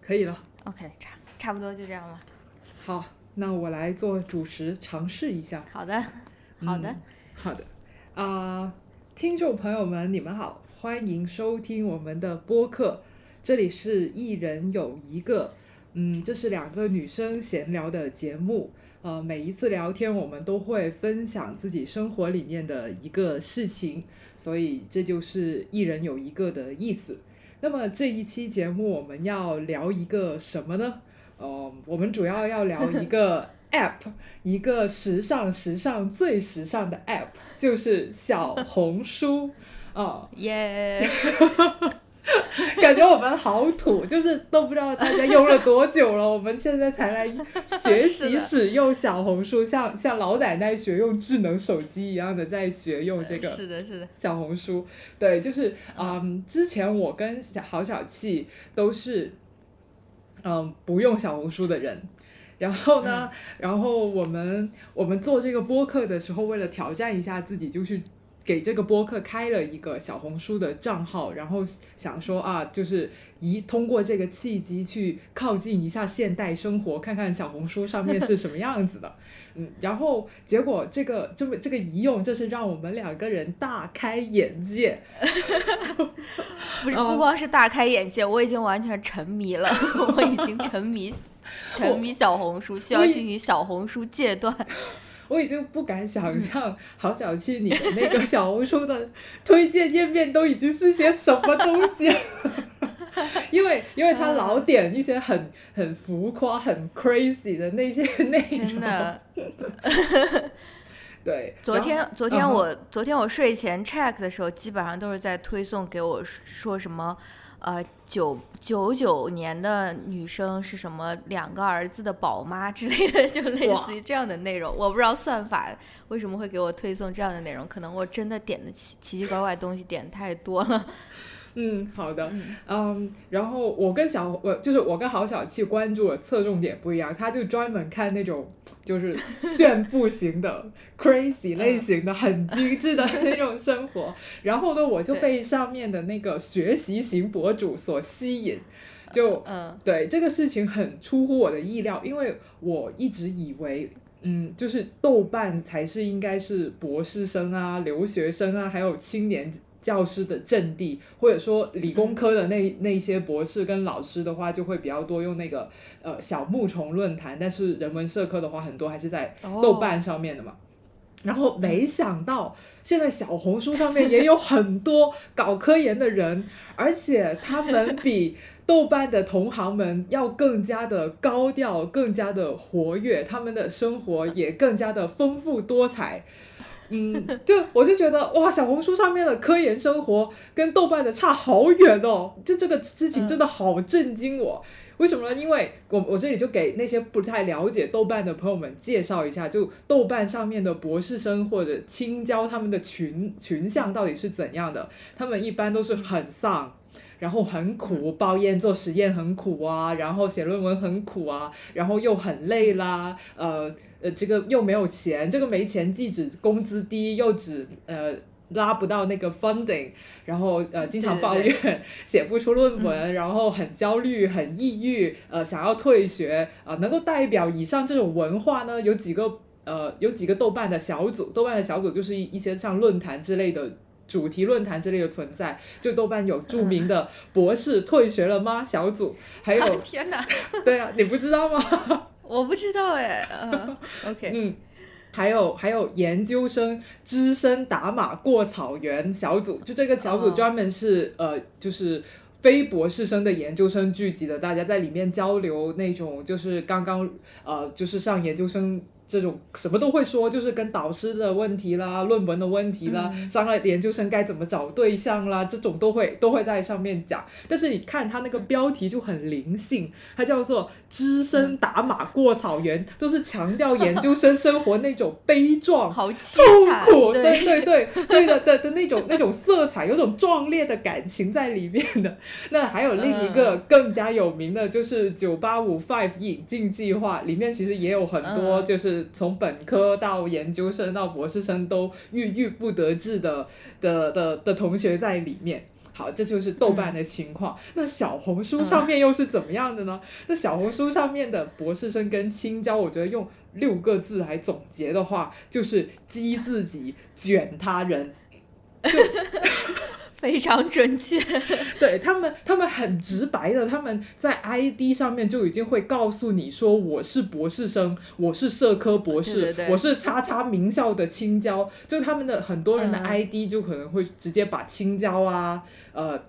可以了。OK，差差不多就这样吧。好，那我来做主持，尝试一下。好的，好的，嗯好的。啊、听众朋友们，你们好，欢迎收听我们的播客，这里是一人有一个，嗯，这是两个女生闲聊的节目。呃，每一次聊天，我们都会分享自己生活里面的一个事情，所以这就是一人有一个的意思。那么这一期节目我们要聊一个什么呢？呃，我们主要要聊一个 App，一个时尚、时尚最时尚的 App，就是小红书啊。耶、感觉我们好土，就是都不知道大家用了多久了，我们现在才来学习 使用小红书，像像老奶奶学用智能手机一样的在学用这个 是的，是的，小红书，对，就是嗯，之前我跟小郝小气都是嗯不用小红书的人。然后呢，然后我们我们做这个播客的时候，为了挑战一下自己，就去给这个播客开了一个小红书的账号，然后想说啊，就是一通过这个契机去靠近一下现代生活，看看小红书上面是什么样子的。嗯，然后结果这个这么这个一用，就是让我们两个人大开眼界。不是哦 不光是大开眼界，我已经完全沉迷了，我已经沉迷沉迷小红书，需要进行小红书戒断。我已经不敢想象，好小气，你的那个小红书的 推荐页面都已经是些什么东西了。因为因为他老点一些很很浮夸、很 crazy 的那些内容，真的，对。昨天昨天我、昨天我睡前 check 的时候，基本上都是在推送给我说什么，呃，九九九年的女生是什么两个儿子的宝妈之类的，就类似于这样的内容。我不知道算法为什么会给我推送这样的内容，可能我真的点的奇奇奇怪怪的东西点太多了。嗯，好的，嗯。嗯，然后我跟小我就是我跟郝小气关注的侧重点不一样，他就专门看那种就是炫富型的 crazy 类型的、很精致的那种生活，然后呢，我就被上面的那个学习型博主所吸引，就嗯。对这个事情很出乎我的意料，因为我一直以为。嗯，就是豆瓣才是应该是博士生啊、留学生啊，还有青年教师的阵地，或者说理工科的那、那些博士跟老师的话，就会比较多用那个呃小木虫论坛，但是人文社科的话，很多还是在豆瓣上面的嘛。然后没想到，现在小红书上面也有很多搞科研的人，而且他们比豆瓣的同行们要更加的高调，更加的活跃，他们的生活也更加的丰富多彩。嗯，就我就觉得哇，小红书上面的科研生活跟豆瓣的差好远哦，就这个事情真的好震惊我。为什么呢？因为我我这里就给那些不太了解豆瓣的朋友们介绍一下，就豆瓣上面的博士生或者青椒他们的群群像到底是怎样的？他们一般都是很丧。然后很苦，抱怨做实验很苦啊，然后写论文很苦啊，然后又很累啦，呃呃，这个又没有钱，这个没钱既指工资低，又指呃拉不到那个 funding，然后呃经常抱怨写不出论文，然后很焦虑、很抑郁，呃想要退学啊、呃能够代表以上这种文化呢，有几个呃有几个豆瓣的小组，豆瓣的小组就是一一些像论坛之类的。主题论坛之类的存在，就豆瓣有著名的博士退学了吗小组，还有天哪，对啊，你不知道吗？我不知道哎，嗯，OK，嗯，还有还有研究生只身打马过草原小组，就这个小组哦专门是、呃，就是非博士生的研究生聚集的，大家在里面交流那种就是刚刚呃，就是上研究生。这种什么都会说，就是跟导师的问题啦、论文的问题啦，上了研究生该怎么找对象啦，这种都会都会在上面讲。但是你看他那个标题就很灵性，它叫做“只身打马过草原”，都是强调研究生生活那种悲壮、好凄痛，苦，对。对，对对对的的的那种那种色彩，有种壮烈的感情在里面的。那还有另一个更加有名的，就是九八五 Five 引进计划，里面其实也有很多，嗯就是从本科到研究生到博士生都郁郁不得志的的的的同学在里面。好，这就是豆瓣的情况。那小红书上面又是怎么样的呢？那小红书上面的博士生跟青椒，我觉得用六个字来总结的话，就是激自己，卷他人。就非常准确，对他们，他们很直白的，他们在 ID 上面就已经会告诉你说，我是博士生，我是社科博士，我是叉叉名校的青椒，就他们的很多人的 ID 就可能会直接把青椒啊，呃。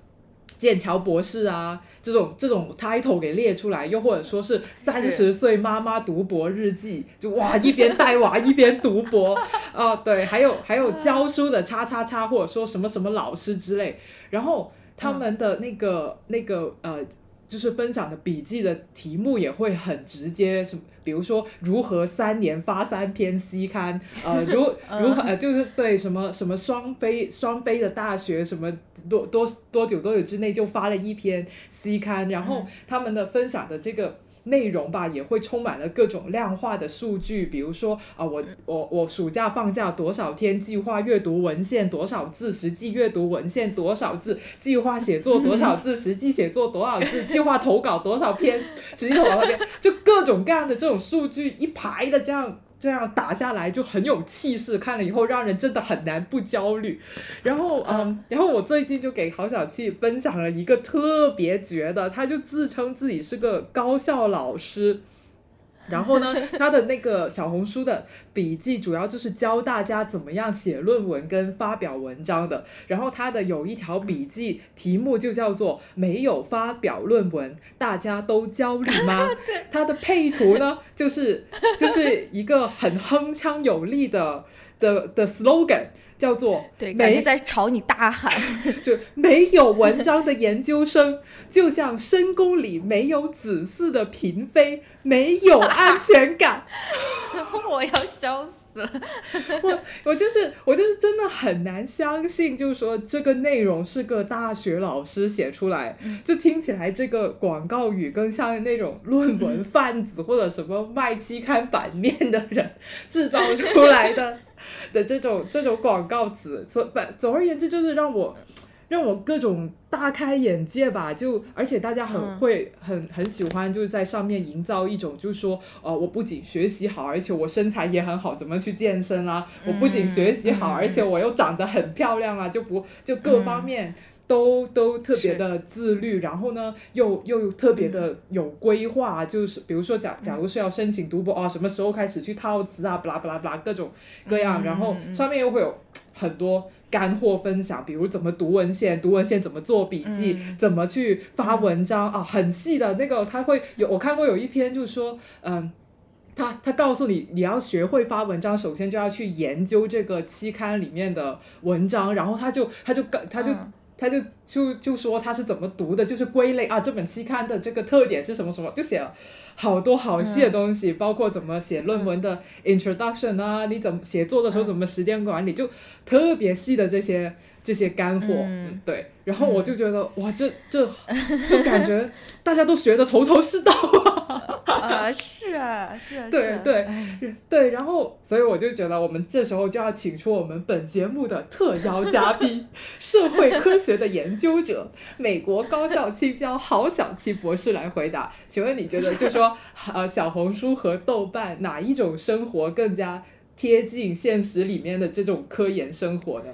剑桥博士啊，这种这种 title 给列出来，又或者说是三十岁妈妈读博日记，就哇一边带娃一边读博啊，对，还有还有教书的叉叉叉，或者说什么什么老师之类，然后他们的那个那个呃。就是分享的笔记的题目也会很直接，什么比如说如何三年发三篇 C 刊，呃，如 如何呃，就是对什么什么双非双非的大学，什么多多多久多久之内就发了一篇 C 刊，然后他们的分享的这个。内容吧也会充满了各种量化的数据，比如说啊，我我我暑假放假多少天，计划阅读文献多少字，实际阅读文献多少字，计划写作多少字，实际写作多少字，计划投稿多少篇，实际投稿多少篇，就各种各样的这种数据一排的这样。这样打下来就很有气势，看了以后让人真的很难不焦虑。然后，嗯，然后我最近就给郝小气分享了一个特别绝的，他就自称自己是个高校老师。然后呢，他的那个小红书的笔记主要就是教大家怎么样写论文跟发表文章的。然后他的有一条笔记题目就叫做“没有发表论文，大家都焦虑吗？”他的配图呢，就是就是一个很铿锵有力的的的 slogan。叫做对，感觉在朝你大喊，就没有文章的研究生，就像深宫里没有子嗣的嫔妃，没有安全感。我要笑死了，我我就是我就是真的很难相信，就是说这个内容是个大学老师写出来，就听起来这个广告语更像那种论文贩子或者什么卖期刊版面的人制造出来的。的这种这种广告词，所反总而言之，就是让我让我各种大开眼界吧。就而且大家很会很很喜欢，就是在上面营造一种，就是说，呃，我不仅学习好，而且我身材也很好，怎么去健身啦？我不仅学习好，而且我又长得很漂亮啊，就不就各方面。都都特别的自律，然后呢，又又特别的有规划，就是比如说，假假如是要申请读博啊，什么时候开始去套词啊，巴拉巴拉巴拉各种各样，然后上面又会有很多干货分享，比如怎么读文献，读文献怎么做笔记，怎么去发文章啊，很细的那个，他会有我看过有一篇就是说，嗯，他他告诉你，你要学会发文章，首先就要去研究这个期刊里面的文章，然后他就他就他就。他就就就说他是怎么读的，就是归类啊，这本期刊的这个特点是什么什么，就写了好多好细的东西，包括怎么写论文的 introduction 啊，你怎么写作的时候怎么时间管理，就特别细的这些这些干货，嗯对。然后我就觉得哇，这这就感觉 大家都学的头头是道啊！是啊，是啊，对对对。然后，所以我就觉得我们这时候就要请出我们本节目的特邀嘉宾—— 社会科学的研究者、美国高校青椒郝小七博士来回答。请问你觉得，就说呃，小红书和豆瓣哪一种生活更加贴近现实里面的这种科研生活呢？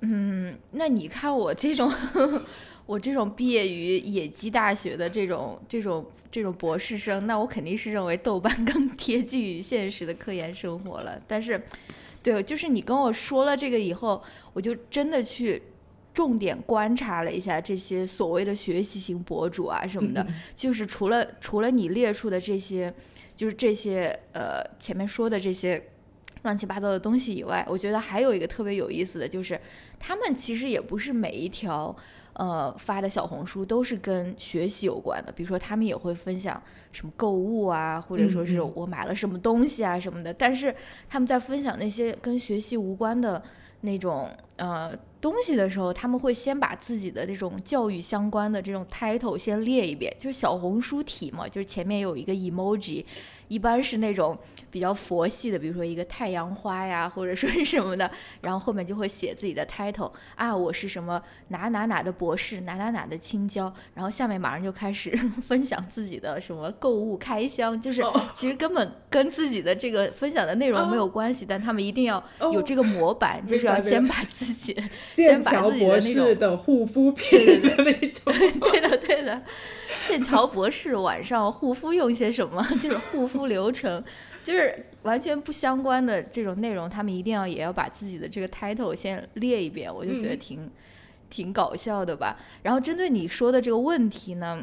嗯，那你看我这种，我这种毕业于野鸡大学的这种这种这种博士生，那我肯定是认为豆瓣更贴近于现实的科研生活了。但是，对，就是你跟我说了这个以后，我就真的去重点观察了一下这些所谓的学习型博主啊什么的，就是除了除了你列出的这些，就是这些呃前面说的这些。乱七八糟的东西以外，我觉得还有一个特别有意思的就是，他们其实也不是每一条呃发的小红书都是跟学习有关的，比如说他们也会分享什么购物啊，或者说是我买了什么东西啊什么的。但是他们在分享那些跟学习无关的那种呃东西的时候，他们会先把自己的这种教育相关的这种 title 先列一遍，就是小红书体嘛，就是前面有一个 emoji。一般是那种比较佛系的，比如说一个太阳花呀，或者说是什么的，然后后面就会写自己的 title 啊，我是什么哪哪哪的博士，哪哪哪的青椒，然后下面马上就开始 分享自己的什么购物开箱，就是其实根本跟自己的这个分享的内容没有关系，但他们一定要有这个模板，就是要先把自己 先把自己的那种的护肤品的那种，对的对的。剑桥博士晚上护肤用些什么？就是护肤流程，就是完全不相关的这种内容，他们一定要也要把自己的这个 title 先列一遍，我就觉得挺挺搞笑的吧。然后针对你说的这个问题呢，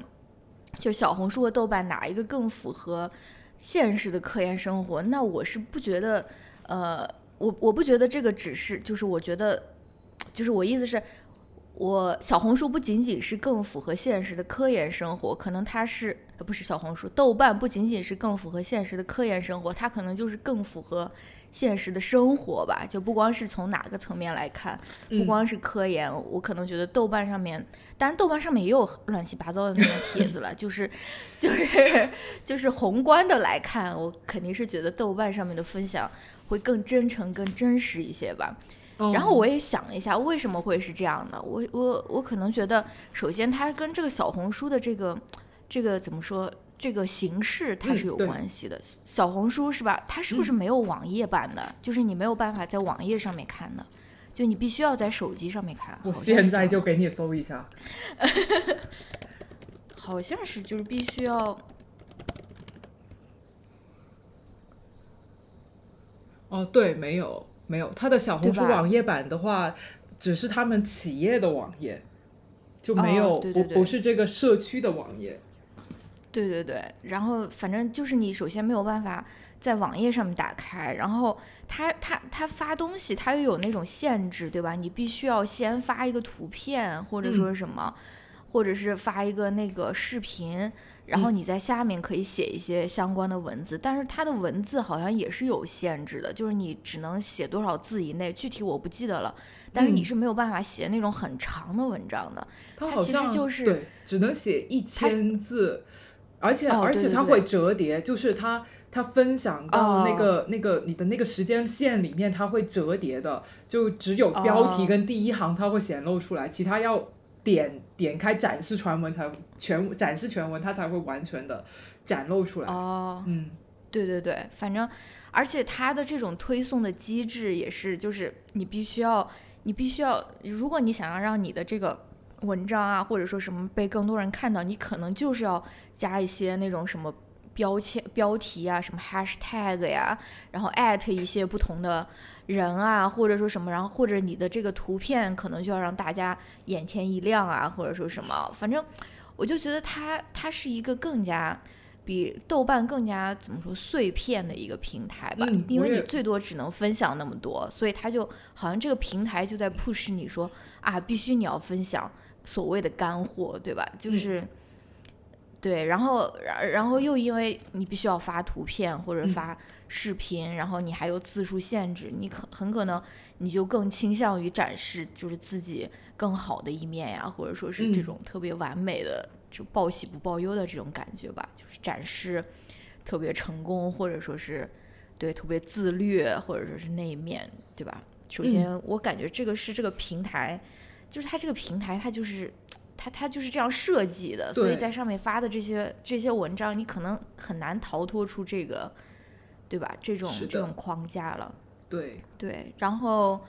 就小红书和豆瓣哪一个更符合现实的科研生活？那我是不觉得，呃，我我不觉得这个只是，就是我觉得，就是我意思是。我小红书不仅仅是更符合现实的科研生活，可能它是呃不是小红书，豆瓣不仅仅是更符合现实的科研生活，它可能就是更符合现实的生活吧。就不光是从哪个层面来看，不光是科研，我可能觉得豆瓣上面，当然豆瓣上面也有乱七八糟的那种帖子了，就是就是就是宏观的来看，我肯定是觉得豆瓣上面的分享会更真诚、更真实一些吧。然后我也想了一下，为什么会是这样的？我我我可能觉得，首先它跟这个小红书的这个这个怎么说，这个形式它是有关系的。小红书是吧？它是不是没有网页版的？就是你没有办法在网页上面看的，就你必须要在手机上面看。我现在就给你搜一下。好像是，就是必须要。哦，对，没有。没有，它的小红书网页版的话，只是他们企业的网页，就没有不不是这个社区的网页。对对对，然后反正就是你首先没有办法在网页上面打开，然后它它它发东西，它又有那种限制，对吧？你必须要先发一个图片，或者说什么，或者是发一个那个视频。然后你在下面可以写一些相关的文字，但是它的文字好像也是有限制的，就是你只能写多少字以内，具体我不记得了。但是你是没有办法写那种很长的文章的，它其实就是对，只能写一千字，而且而且它会折叠，就是它它分享到那个那个你的那个时间线里面，它会折叠的，就只有标题跟第一行它会显露出来，其他要。点点开展示全文才全展示全文，它才会完全的展露出来。哦，嗯，对对对，反正而且它的这种推送的机制也是，就是你必须要你必须要，如果你想要让你的这个文章啊或者说什么被更多人看到，你可能就是要加一些那种什么标签标题啊，什么 hashtag 呀，然后 at 一些不同的。人啊，或者说什么，然后或者你的这个图片可能就要让大家眼前一亮啊，或者说什么，反正我就觉得它它是一个更加比豆瓣更加怎么说碎片的一个平台吧，因为你最多只能分享那么多，所以它就好像这个平台就在 push 你说啊，必须你要分享所谓的干货，对吧？就是对，然后然然后又因为你必须要发图片或者发。视频，然后你还有字数限制，你可很可能你就更倾向于展示就是自己更好的一面呀，或者说是这种特别完美的，就报喜不报忧的这种感觉吧，就是展示特别成功，或者说是对特别自律，或者说是那一面对吧？首先，我感觉这个是这个平台，就是它这个平台它就是它它就是这样设计的，所以在上面发的这些这些文章，你可能很难逃脱出这个。对吧？这种这种框架了，对对，然后，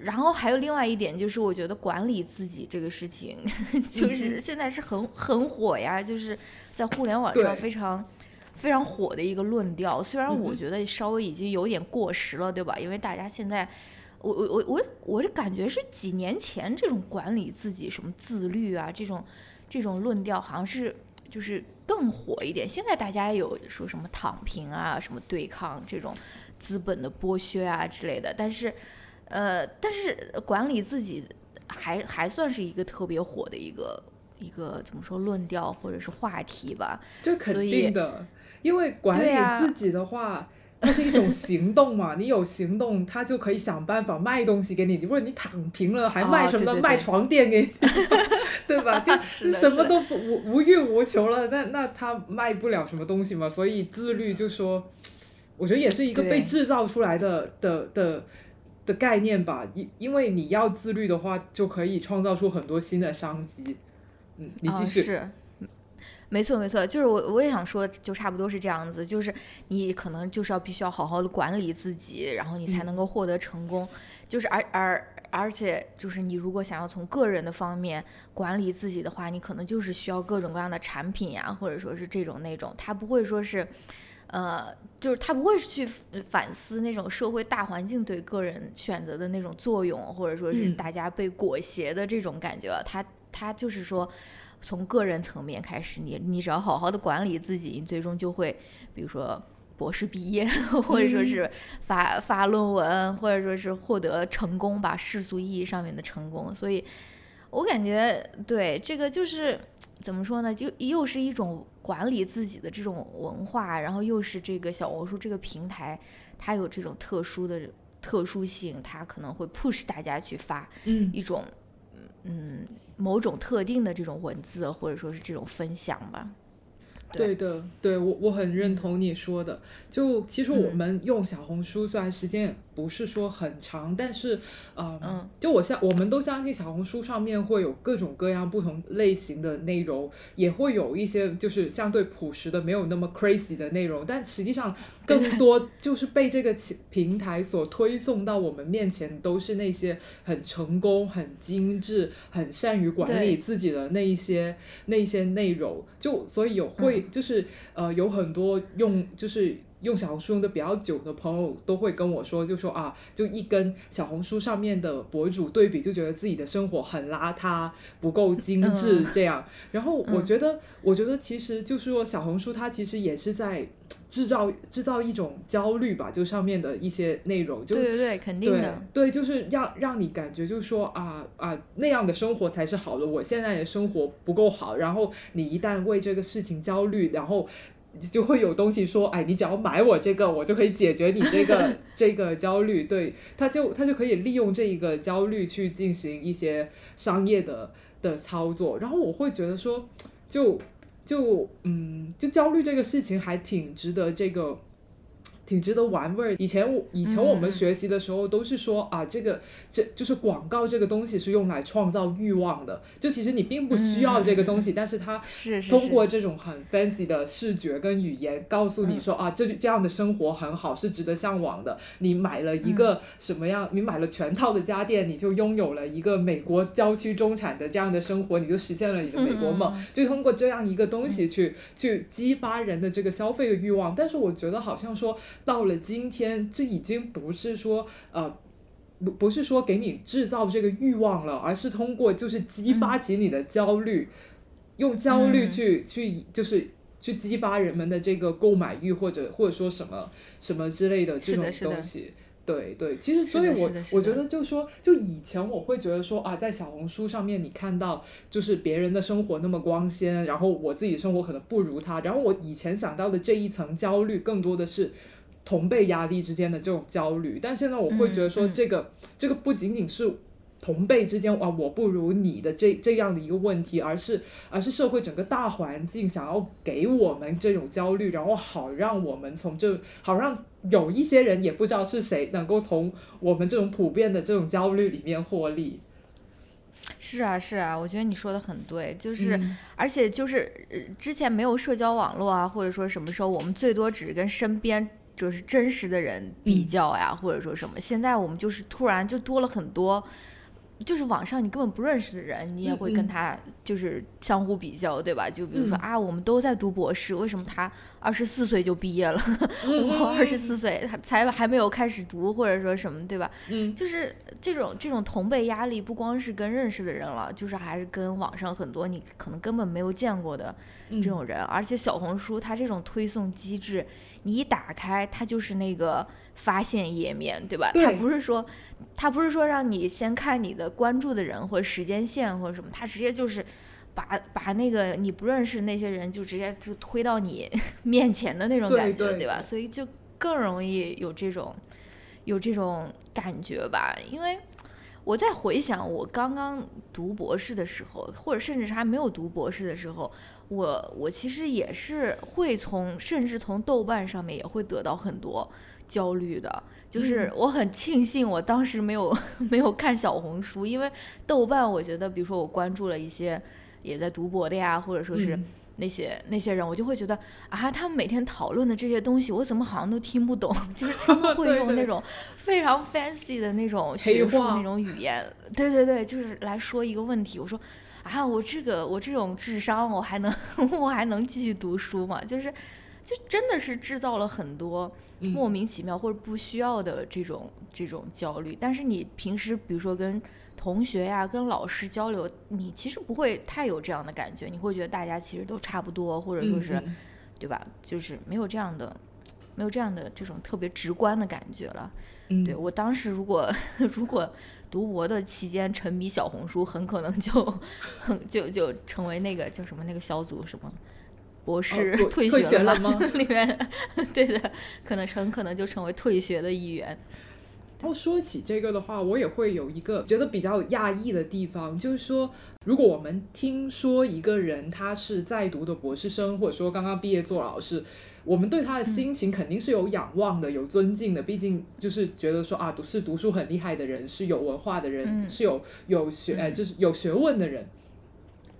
然后还有另外一点就是，我觉得管理自己这个事情，就是现在是很很火呀，就是在互联网上非常非常火的一个论调。虽然我觉得稍微已经有点过时了，对吧？因为大家现在，我我我我我就感觉是几年前这种管理自己什么自律啊这种这种论调，好像是就是。更火一点，现在大家有说什么躺平啊，什么对抗这种资本的剥削啊之类的，但是，呃，但是管理自己还还算是一个特别火的一个一个怎么说论调或者是话题吧？这肯定的，因为管理自己的话，它是一种行动嘛，你有行动，他就可以想办法卖东西给你。如果你躺平了，还卖什么？卖床垫给你，对吧？就 什么都不无无欲无求了，那那他卖不了什么东西嘛。所以自律就说，我觉得也是一个被制造出来的的的的概念吧。因因为你要自律的话，就可以创造出很多新的商机。嗯，你继续。是。没错，没错，就是我我也想说，就差不多是这样子，就是你可能就是要必须要好好的管理自己，然后你才能够获得成功。就是而而而且就是你如果想要从个人的方面管理自己的话，你可能就是需要各种各样的产品呀，或者说是这种那种，他不会说是，呃，就是他不会去反思那种社会大环境对个人选择的那种作用，或者说是大家被裹挟的这种感觉，他他就是说。从个人层面开始，你你只要好好的管理自己，你最终就会，比如说博士毕业，或者说是发发论文，或者说是获得成功吧，世俗意义上面的成功。所以，我感觉对这个就是怎么说呢？就又是一种管理自己的这种文化，然后又是这个小红书这个平台，它有这种特殊的特殊性，它可能会 push 大家去发一种嗯。某种特定的这种文字，或者说是这种分享吧。对的，对我我很认同你说的。就其实我们用小红书，虽然时间。不是说很长，但是，呃，就我相我们都相信小红书上面会有各种各样不同类型的内容，也会有一些就是相对朴实的、没有那么 crazy 的内容，但实际上更多就是被这个平台所推送到我们面前，都是那些很成功、很精致、很善于管理自己的那一些那一些内容。就所以有会就是呃有很多用就是。用小红书用的比较久的朋友都会跟我说，就说啊，就一跟小红书上面的博主对比，就觉得自己的生活很邋遢，不够精致这样。然后我觉得，我觉得其实就是说，小红书它其实也是在制造制造一种焦虑吧，就上面的一些内容，就对对对，肯定的，对，就是让让你感觉就是说啊啊那样的生活才是好的，我现在的生活不够好。然后你一旦为这个事情焦虑，然后。就会有东西说，哎，你只要买我这个，我就可以解决你这个 这个焦虑。对，他就他就可以利用这一个焦虑去进行一些商业的的操作。然后我会觉得说，就就嗯，就焦虑这个事情还挺值得这个。挺值得玩味儿。以前我以前我们学习的时候都是说啊，这个这就是广告这个东西是用来创造欲望的。就其实你并不需要这个东西，但是它通过这种很 fancy 的视觉跟语言告诉你说啊，这这样的生活很好，是值得向往的。你买了一个什么样？你买了全套的家电，你就拥有了一个美国郊区中产的这样的生活，你就实现了你的美国梦。就通过这样一个东西去去激发人的这个消费的欲望。但是我觉得好像说。到了今天，这已经不是说呃，不不是说给你制造这个欲望了，而是通过就是激发起你的焦虑，用焦虑去去就是去激发人们的这个购买欲或者或者说什么什么之类的这种东西。对对，其实所以，我我觉得就说，就以前我会觉得说啊，在小红书上面你看到就是别人的生活那么光鲜，然后我自己生活可能不如他，然后我以前想到的这一层焦虑更多的是。同辈压力之间的这种焦虑，但现在我会觉得说，这个这个不仅仅是同辈之间啊，我不如你的这这样的一个问题，而是而是社会整个大环境想要给我们这种焦虑，然后好让我们从这好让有一些人也不知道是谁能够从我们这种普遍的这种焦虑里面获利。是啊，是啊，我觉得你说的很对，就是而且就是之前没有社交网络啊，或者说什么时候我们最多只是跟身边。就是真实的人比较呀，或者说什么？现在我们就是突然就多了很多，就是网上你根本不认识的人，你也会跟他就是相互比较，对吧？就比如说啊，我们都在读博士，为什么他二十四岁就毕业了，我二十四岁他才还没有开始读，或者说什么，对吧？嗯，就是这种这种同辈压力，不光是跟认识的人了，就是还是跟网上很多你可能根本没有见过的这种人，而且小红书它这种推送机制。你一打开，它就是那个发现页面，对吧？它不是说，它不是说让你先看你的关注的人或者时间线或者什么，它直接就是把把那个你不认识那些人就直接就推到你 面前的那种感觉，对吧？所以就更容易有这种有这种感觉吧，因为。我在回想我刚刚读博士的时候，或者甚至是还没有读博士的时候，我我其实也是会从，甚至从豆瓣上面也会得到很多焦虑的。就是我很庆幸我当时没有 没有看小红书，因为豆瓣我觉得，比如说我关注了一些也在读博的呀，或者说是。那些那些人，我就会觉得啊，他们每天讨论的这些东西，我怎么好像都听不懂？就是他们 会用那种非常 fancy 的那种学术那种语言，对对对，就是来说一个问题。我说啊，我这个我这种智商，我还能 我还能继续读书吗？就是就真的是制造了很多莫名其妙或者不需要的这种这种焦虑。但是你平时比如说跟同学呀，跟老师交流，你其实不会太有这样的感觉，你会觉得大家其实都差不多，或者说是，对吧？就是没有这样的，没有这样的这种特别直观的感觉了。对我当时如果 如果读博的期间沉迷小红书，很可能就 就就成为那个叫什么那个小组什么博士退学了吗？里面 对的，可能很可能就成为退学的一员。然后说起这个的话，我也会有一个觉得比较讶异的地方，就是说，如果我们听说一个人他是在读的博士生，或者说刚刚毕业做老师，我们对他的心情肯定是有仰望的，有尊敬的，毕竟就是觉得说啊，读是读书很厉害的人，是有文化的人，是有有学哎，就是有学问的人。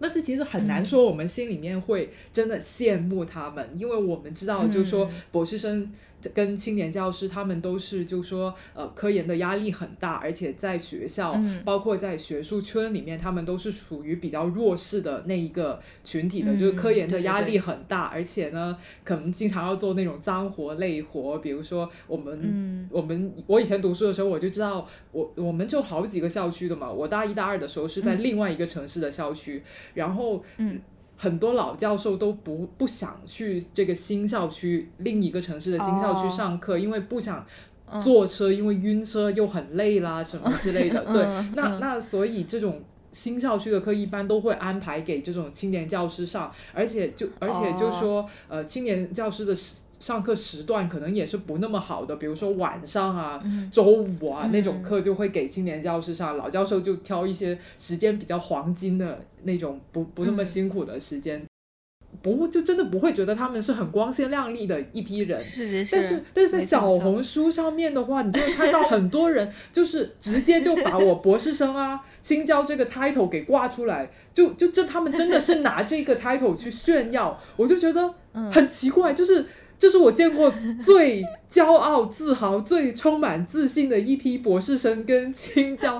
但是其实很难说，我们心里面会真的羡慕他们，因为我们知道，就是说博士生。跟青年教师，他们都是就说，呃，科研的压力很大，而且在学校，包括在学术圈里面，他们都是处于比较弱势的那一个群体的，就是科研的压力很大，而且呢，可能经常要做那种脏活累活，比如说我们，我们我以前读书的时候，我就知道，我我们就好几个校区的嘛，我大一大二的时候是在另外一个城市的校区，然后，嗯。很多老教授都不不想去这个新校区另一个城市的新校区上课，因为不想坐车，因为晕车又很累啦什么之类的。对，那那所以这种新校区的课一般都会安排给这种青年教师上，而且就而且就说呃青年教师的。上课时段可能也是不那么好的，比如说晚上啊、周五啊那种课就会给青年教师上，老教授就挑一些时间比较黄金的那种不不那么辛苦的时间，不就真的不会觉得他们是很光鲜亮丽的一批人。是是是。但是但是在小红书上面的话，你就会看到很多人就是直接就把我博士生啊、青椒这个 title 给挂出来，就就这他们真的是拿这个 title 去炫耀，我就觉得 很奇怪，就是。这是我见过最骄傲、自豪、最充满自信的一批博士生跟青椒，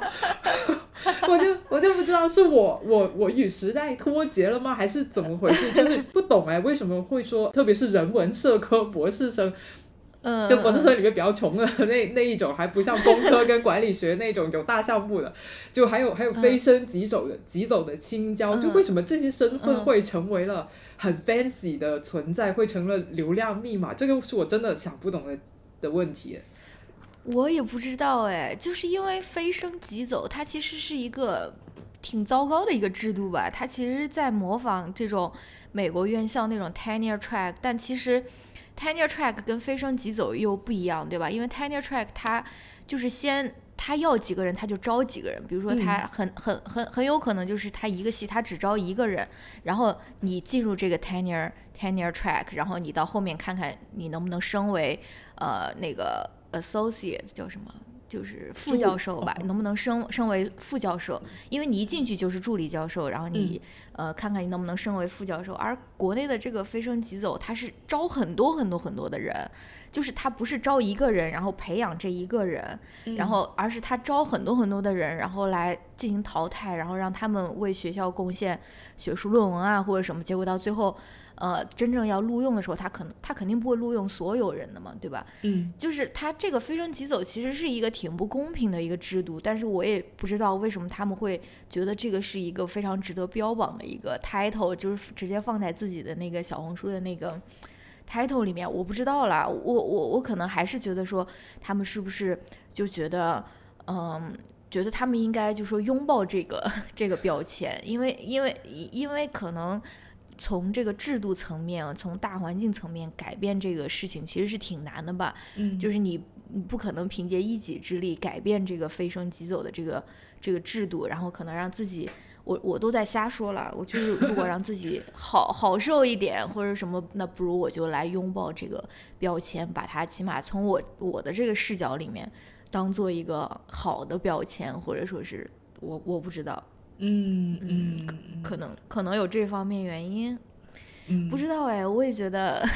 我就我就不知道是我我我与时代脱节了吗，还是怎么回事？就是不懂哎，为什么会说，特别是人文社科博士生。嗯，就博士生里面比较穷的 那那一种，还不像工科跟管理学那种有大项目的，就还有还有飞升即走的即走的青椒，就为什么这些身份会成为了很 fancy 的存在，会成了流量密码？这个是我真的想不懂的的问题。我也不知道哎，就是因为飞升即走，它其实是一个挺糟糕的一个制度吧？它其实在模仿这种美国院校那种 tenure track，但其实。Tenure track 跟飞升即走又不一样，对吧？因为 Tenure track 它就是先他要几个人他就招几个人，比如说他很很很很有可能就是他一个系他只招一个人，然后你进入这个 Tenure Tenure track，然后你到后面看看你能不能升为呃那个 Associate 叫什么？就是副教授吧，能不能升升为副教授？因为你一进去就是助理教授，然后你呃看看你能不能升为副教授。而国内的这个飞升即走，他是招很多很多很多的人，就是他不是招一个人，然后培养这一个人，然后而是他招很多很多的人，然后来进行淘汰，然后让他们为学校贡献学术论文啊或者什么，结果到最后。呃，真正要录用的时候，他可能他肯定不会录用所有人的嘛，对吧？嗯，就是他这个飞升即走其实是一个挺不公平的一个制度，但是我也不知道为什么他们会觉得这个是一个非常值得标榜的一个 title，就是直接放在自己的那个小红书的那个 title 里面，我不知道啦，我我我可能还是觉得说他们是不是就觉得，嗯，觉得他们应该就说拥抱这个这个标签，因为因为因为可能。从这个制度层面，从大环境层面改变这个事情，其实是挺难的吧？嗯，就是你你不可能凭借一己之力改变这个飞升即走的这个这个制度，然后可能让自己。我我都在瞎说了，我就是如果让自己 好好受一点或者什么，那不如我就来拥抱这个标签，把它起码从我我的这个视角里面当做一个好的标签，或者说是我我不知道，嗯嗯，可能可能有这方面原因，嗯不知道哎，我也觉得，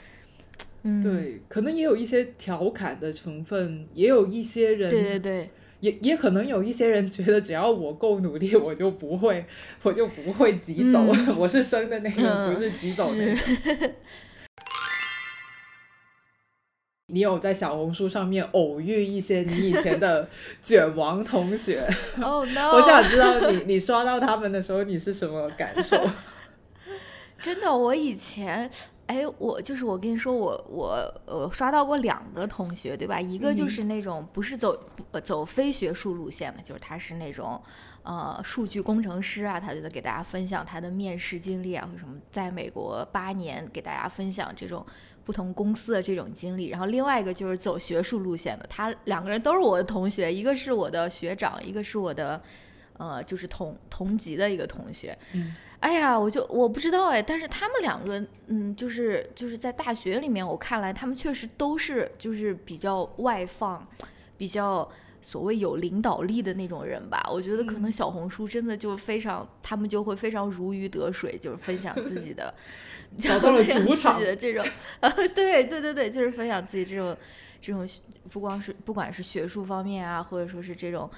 嗯，对，可能也有一些调侃的成分，也有一些人对对对，也也可能有一些人觉得，只要我够努力，我就不会，我就不会急走，我是生的那个，嗯不是急走那个。你有在小红书上面偶遇一些你以前的 卷王同学？哦 no，我想知道你你刷到他们的时候，你是什么感受？真的，我以前，哎，我就是我跟你说，我我呃刷到过两个同学，对吧？一个就嗯是那种不是走呃走非学术路线的，就是他是那种呃数据工程师啊，他就在给大家分享他的面试经历啊，或者什么在美国八年，给大家分享这种不同公司的这种经历。然后另外一个就是走学术路线的，他两个人都是我的同学，一个是我的学长，一个是我的呃就是同同级的一个同学。嗯哎呀，我就我不知道哎，但是他们两个，嗯，就是就是在大学里面，我看来他们确实都是就是比较外放，比较所谓有领导力的那种人吧。我觉得可能小红书真的就非常，他们就会非常如鱼得水，就是分享自己的，找到了主场自己的这种，啊，对对对对，就是分享自己这种这种不光是不管是学术方面啊，或者说是这种。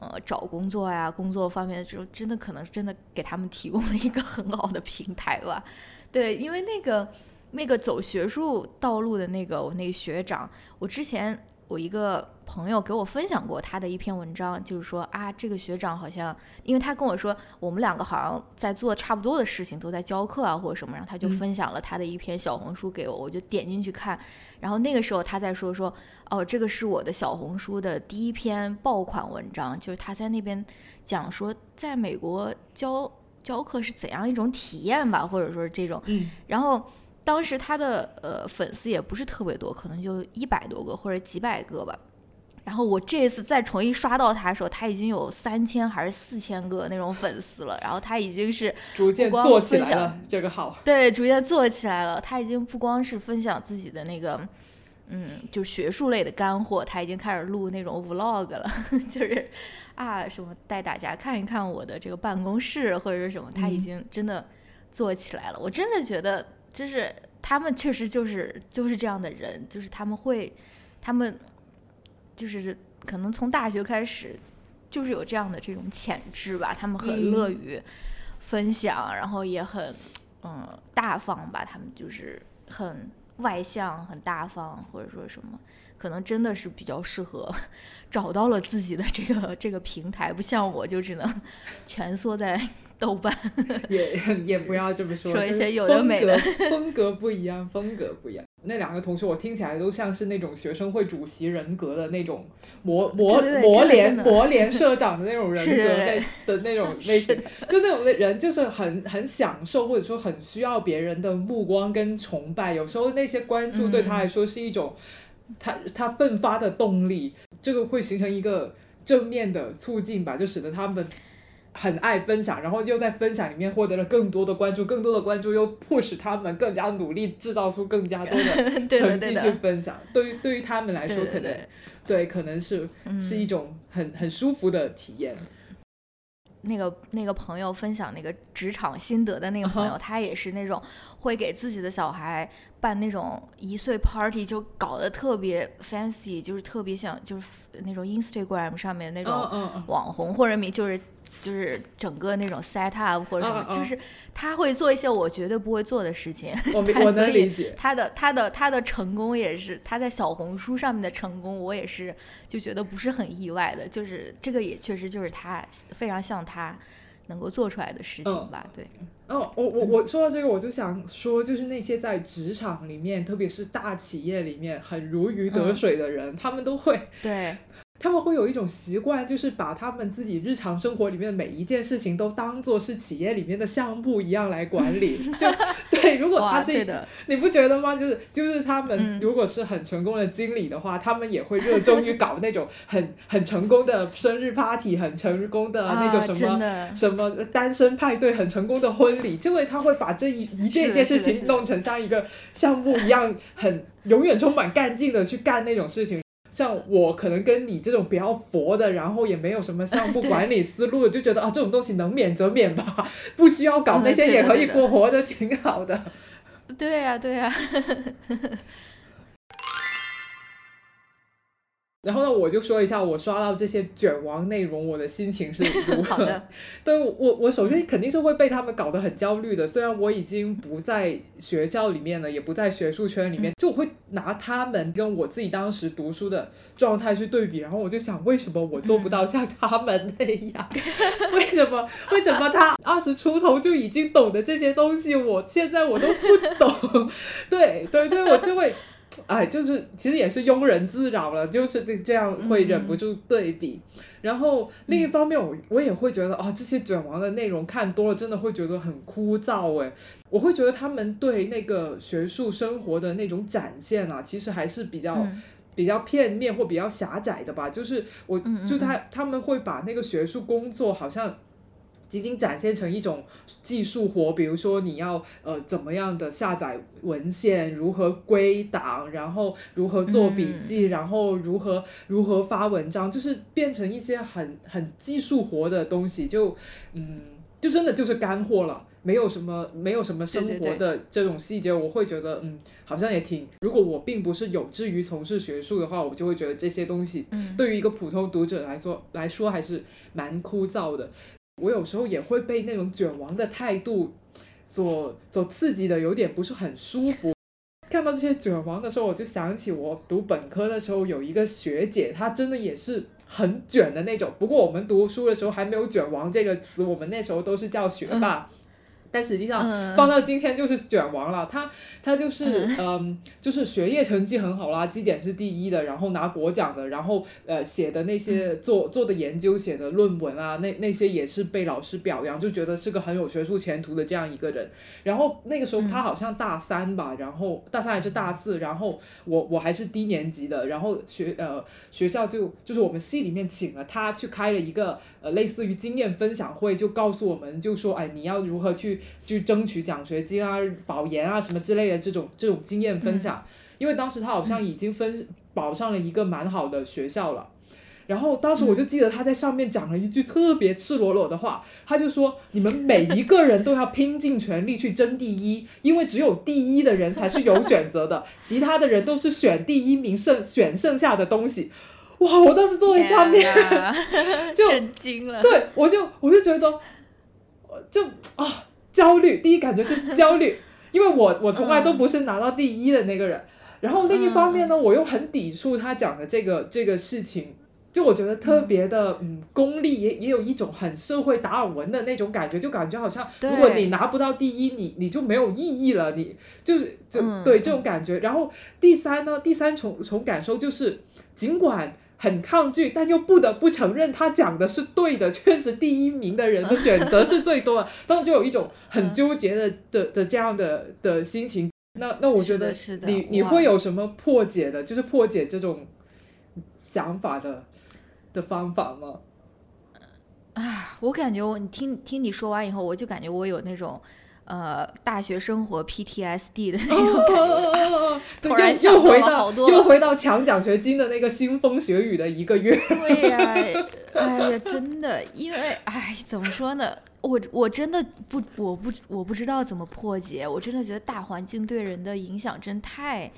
呃，找工作呀，工作方面的时候，真的可能真的给他们提供了一个很好的平台吧。对，因为那个那个走学术道路的那个我那个学长，我之前我一个朋友给我分享过他的一篇文章，就是说啊，这个学长好像，因为他跟我说我们两个好像在做差不多的事情，都在教课啊或者什么，然后他就嗯分享了他的一篇小红书给我，我就点进去看，然后那个时候他在说说，哦，这个是我的小红书的第一篇爆款文章，就是他在那边讲说，在美国教教课是怎样一种体验吧，或者说是这种，嗯然后当时他的呃粉丝也不是特别多，可能就一百多个或者几百个吧。然后我这一次再重新刷到他的时候，他已经有三千还是四千个那种粉丝了。然后他已经是逐渐做起来了这个好。对逐渐做起来了。他已经不光是分享自己的那个，嗯，就是学术类的干货，他已经开始录那种 vlog 了，就是啊什么带大家看一看我的这个办公室或者是什么，他已嗯经真的做起来了。我真的觉得就是他们确实就是就是这样的人，就是他们会，他们就是可能从大学开始就是有这样的这种潜质吧，他们很乐嗯于分享，然后也很嗯大方吧，他们就是很外向、很大方，或者说什么。可能真的是比较适合 找到了自己的这个这个平台，不像我就只能 蜷缩在 豆瓣。也也不要这么说，说一些有的没的风格不一样，风格不一样。那两个同学，我听起来都像是那种学生会主席人格的那种模模对对对模联真的真的模联社长的那种人格对类的那种类型，就那种人就是很很享受，或者说很需要别人的目光跟崇拜。有时候那些关注对他来说是一种他他奋发的动力，这个会形成一个正面的促进吧，就使得他们很爱分享，然后又在分享里面获得了更多的关注，更多的关注又迫使他们更加努力，制造出更加多的 成绩去分享。对于对于他们来说，可能对对可能是、嗯是一种很很舒服的体验。那个那个朋友分享那个职场心得的那个朋友他也是那种会给自己的小孩办那种一岁 party，就搞得特别 fancy，就是特别像就是那种 Instagram 上面那种网红或者名就是就是整个那种 set up 或者什么，就是他会做一些我绝对不会做的事情。我明 我能理解。他的他的他的成功也是他在小红书上面的成功，我也是就觉得不是很意外的，就是这个也确实就是他非常像他能够做出来的事情嗯吧，对，哦，我我我说到这个，我就想说，就是那些在职场里面，特别是大企业里面很如鱼得嗯水的人，他们都会对，他们会有一种习惯，就是把他们自己日常生活里面的每一件事情都当做是企业里面的项目一样来管理。就对，如果他是，你不觉得吗？就是就是他们如果是很成功的经理的话，他们也会热衷于搞那种很 很成功的生日 party，很成功的那种什么什么单身派对，很成功的婚礼，就会他会把这一一件一件事情弄成像一个项目一样，很永远充满干劲的去干那种事情。像我可能跟你这种比较佛的，然后也没有什么项目 管理思路，就觉得啊，这种东西能免则免吧，不需要搞那些也可以过活的，挺好的。对呀，对呀。然后呢，我就说一下我刷到这些卷王内容，我的心情是如何。对，我我首先肯定是会被他们搞得很焦虑的。虽然我已经不在学校里面了，也不在学术圈里面，就我会拿他们跟我自己当时读书的状态去对比，然后我就想，为什么我做不到像他们那样？为什么？为什么他二十出头就已经懂得这些东西，我现在我都不懂？对对对，我就会。哎，就是其实也是庸人自扰了，就是这这样会忍不住对比。然后另一方面，我我也会觉得啊，这些卷王的内容看多了，真的会觉得很枯燥哎。我会觉得他们对那个学术生活的那种展现啊，其实还是比较比较片面或比较狭窄的吧。就是我就他他们会把那个学术工作好像。仅仅展现成一种技术活，比如说你要呃怎么样的下载文献，如何归档，然后如何做笔记，然后如何如何发文章，就是变成一些很很技术活的东西，就嗯，就真的就是干货了，没有什么没有什么生活的这种细节，我会觉得嗯，好像也挺。如果我并不是有志于从事学术的话，我就会觉得这些东西对于一个普通读者来说来说还是蛮枯燥的。我有时候也会被那种卷王的态度所所刺激的，有点不是很舒服。看到这些卷王的时候，我就想起我读本科的时候有一个学姐，她真的也是很卷的那种。不过我们读书的时候还没有“卷王”这个词，我们那时候都是叫学霸。但实际上放到今天就是卷王了，他他就是嗯，就是学业成绩很好啦，绩点是第一的，然后拿国奖的，然后呃写的那些做做的研究、写的论文啊，那那些也是被老师表扬，就觉得是个很有学术前途的这样一个人。然后那个时候他好像大三吧，然后大三还是大四，然后我我还是低年级的，然后学呃学校就就是我们系里面请了他去开了一个呃类似于经验分享会，就告诉我们就说哎你要如何去。去争取奖学金啊、保研啊什么之类的这种这种经验分享，因为当时他好像已经分保上了一个蛮好的学校了，然后当时我就记得他在上面讲了一句特别赤裸裸的话，他就说：“你们每一个人都要拼尽全力去争第一，因为只有第一的人才是有选择的，其他的人都是选第一名剩选剩下的东西。”哇！我当时坐在下面 就震惊了，对我就我就觉得就啊。焦虑，第一感觉就是焦虑，因为我我从来都不是拿到第一的那个人。然后另一方面呢，我又很抵触他讲的这个这个事情，就我觉得特别的嗯功利，也也有一种很社会达尔文的那种感觉，就感觉好像如果你拿不到第一，你你就没有意义了，你就是就对这种感觉。然后第三呢，第三重重感受就是，尽管。很抗拒，但又不得不承认他讲的是对的。确实，第一名的人的选择是最多的，当时就有一种很纠结的的的这样的的心情。那那我觉得，你你会有什么破解的，就是破解这种想法的的方法吗？啊，我感觉我你听听你说完以后，我就感觉我有那种。呃，大学生活 PTSD 的那种感觉，突然又回到又回到抢奖学金的那个腥风血雨的一个月。对呀，哎呀，真的，因为哎，怎么说呢？我我真的不，我不我不知道怎么破解。我真的觉得大环境对人的影响真太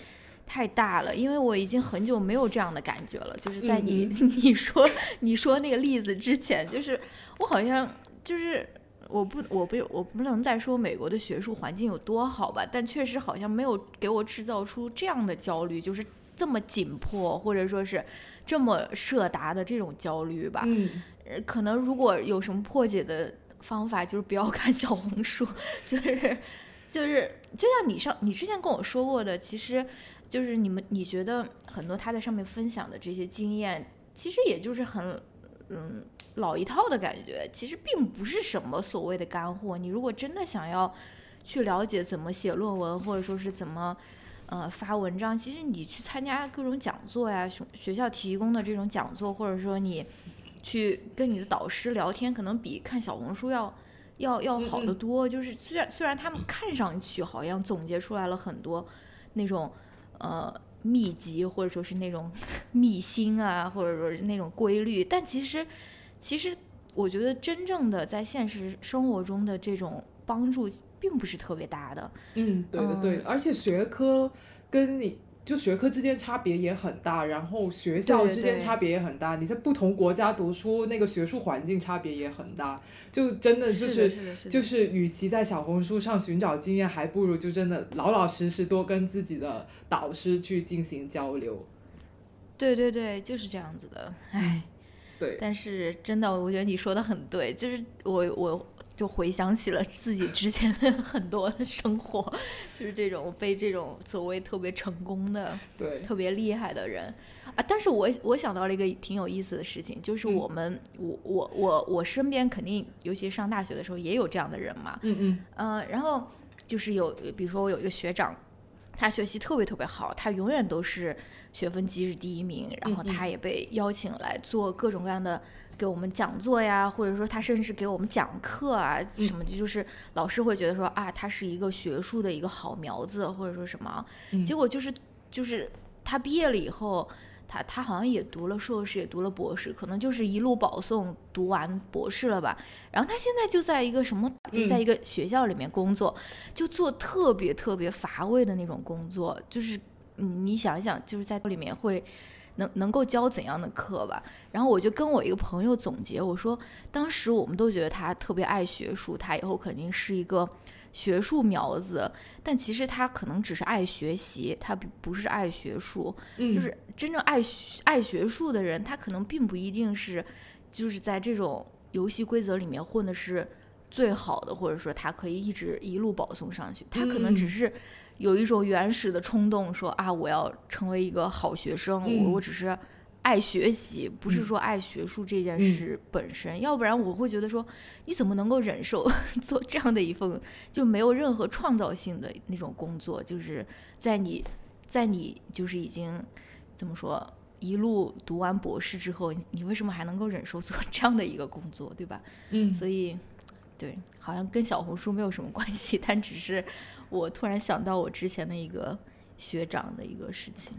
太大了，因为我已经很久没有这样的感觉了。就是在你你说你说那个例子之前，就是我好像就是。我不，我不，我不能再说美国的学术环境有多好吧，但确实好像没有给我制造出这样的焦虑，就是这么紧迫，或者说是这么设达的这种焦虑吧。嗯，可能如果有什么破解的方法，就是不要 看小红书，就是就是就像你上你之前跟我说过的，其实就是你们你觉得很多他在上面分享的这些经验。其实也就是很嗯老一套的感觉，其实并不是什么所谓的干货。你如果真的想要去了解怎么写论文，或者说是怎么呃发文章，其实你去参加各种讲座呀，学学校提供的这种讲座，或者说你去跟你的导师聊天，可能比看小红书要要要好得多。就是虽然虽然他们看上去好像总结出来了很多那种呃秘籍，或者说是那种 秘辛啊，或者说是那种规律，但其实其实我觉得真正的在现实生活中的这种帮助并不是特别大的。嗯，对的对的，而且学科跟你就学科之间差别也很大，然后学校之间差别也很大。你在不同国家读书，那个学术环境差别也很大，就真的就是就是与其在小红书上寻找经验，还不如就真的老老实实多跟自己的导师去进行交流。对对对，就是这样子的。唉，对，但是真的，我觉得你说的很对，就是我我就回想起了自己之前的 很多生活，就是这种被这种所谓特别成功的、对，特别厉害的人啊。但是我我想到了一个挺有意思的事情，就是嗯我们、我我我我身边肯定，尤其上大学的时候也有这样的人嘛。嗯嗯嗯、然后就是有，比如说我有一个学长，他学习特别特别好，他永远都是学分机是第一名，然后他也被邀请来做各种各样的给我们讲座呀，或者说他甚至给我们讲课啊嗯什么的，就是老师会觉得说啊，他是一个学术的一个好苗子，或者说什么，嗯结果就是就是他毕业了以后。他他好像也读了硕士，也读了博士，可能就是一路保送读完博士了吧。然后他现在就在一个什么，就在嗯一个学校里面工作，就做特别特别乏味的那种工作，就是你你想一想，就是在里面会能能够教怎样的课吧？然后我就跟我一个朋友总结，我说当时我们都觉得他特别爱学术，他以后肯定是一个学术苗子，但其实他可能只是爱学习，他不不是爱学术。嗯，就是真正爱学爱学术的人，他可能并不一定是就是在这种游戏规则里面混的是最好的，或者说他可以一直一路保送上去。他可能只嗯是有一种原始的冲动，说啊，我要成为一个好学生，我嗯我只是。爱学习不是嗯说爱学术这件嗯事本身，要不然我会觉得说，你怎么能够忍受 做这样的一份就没有任何创造性的那种工作？就是在你，在你就是已经怎么说，一路读完博士之后，你你为什么还能够忍受做这样的一个工作，对吧？嗯，所以，对，好像跟小红书没有什么关系，但只是我突然想到我之前的一个学长的一个事情。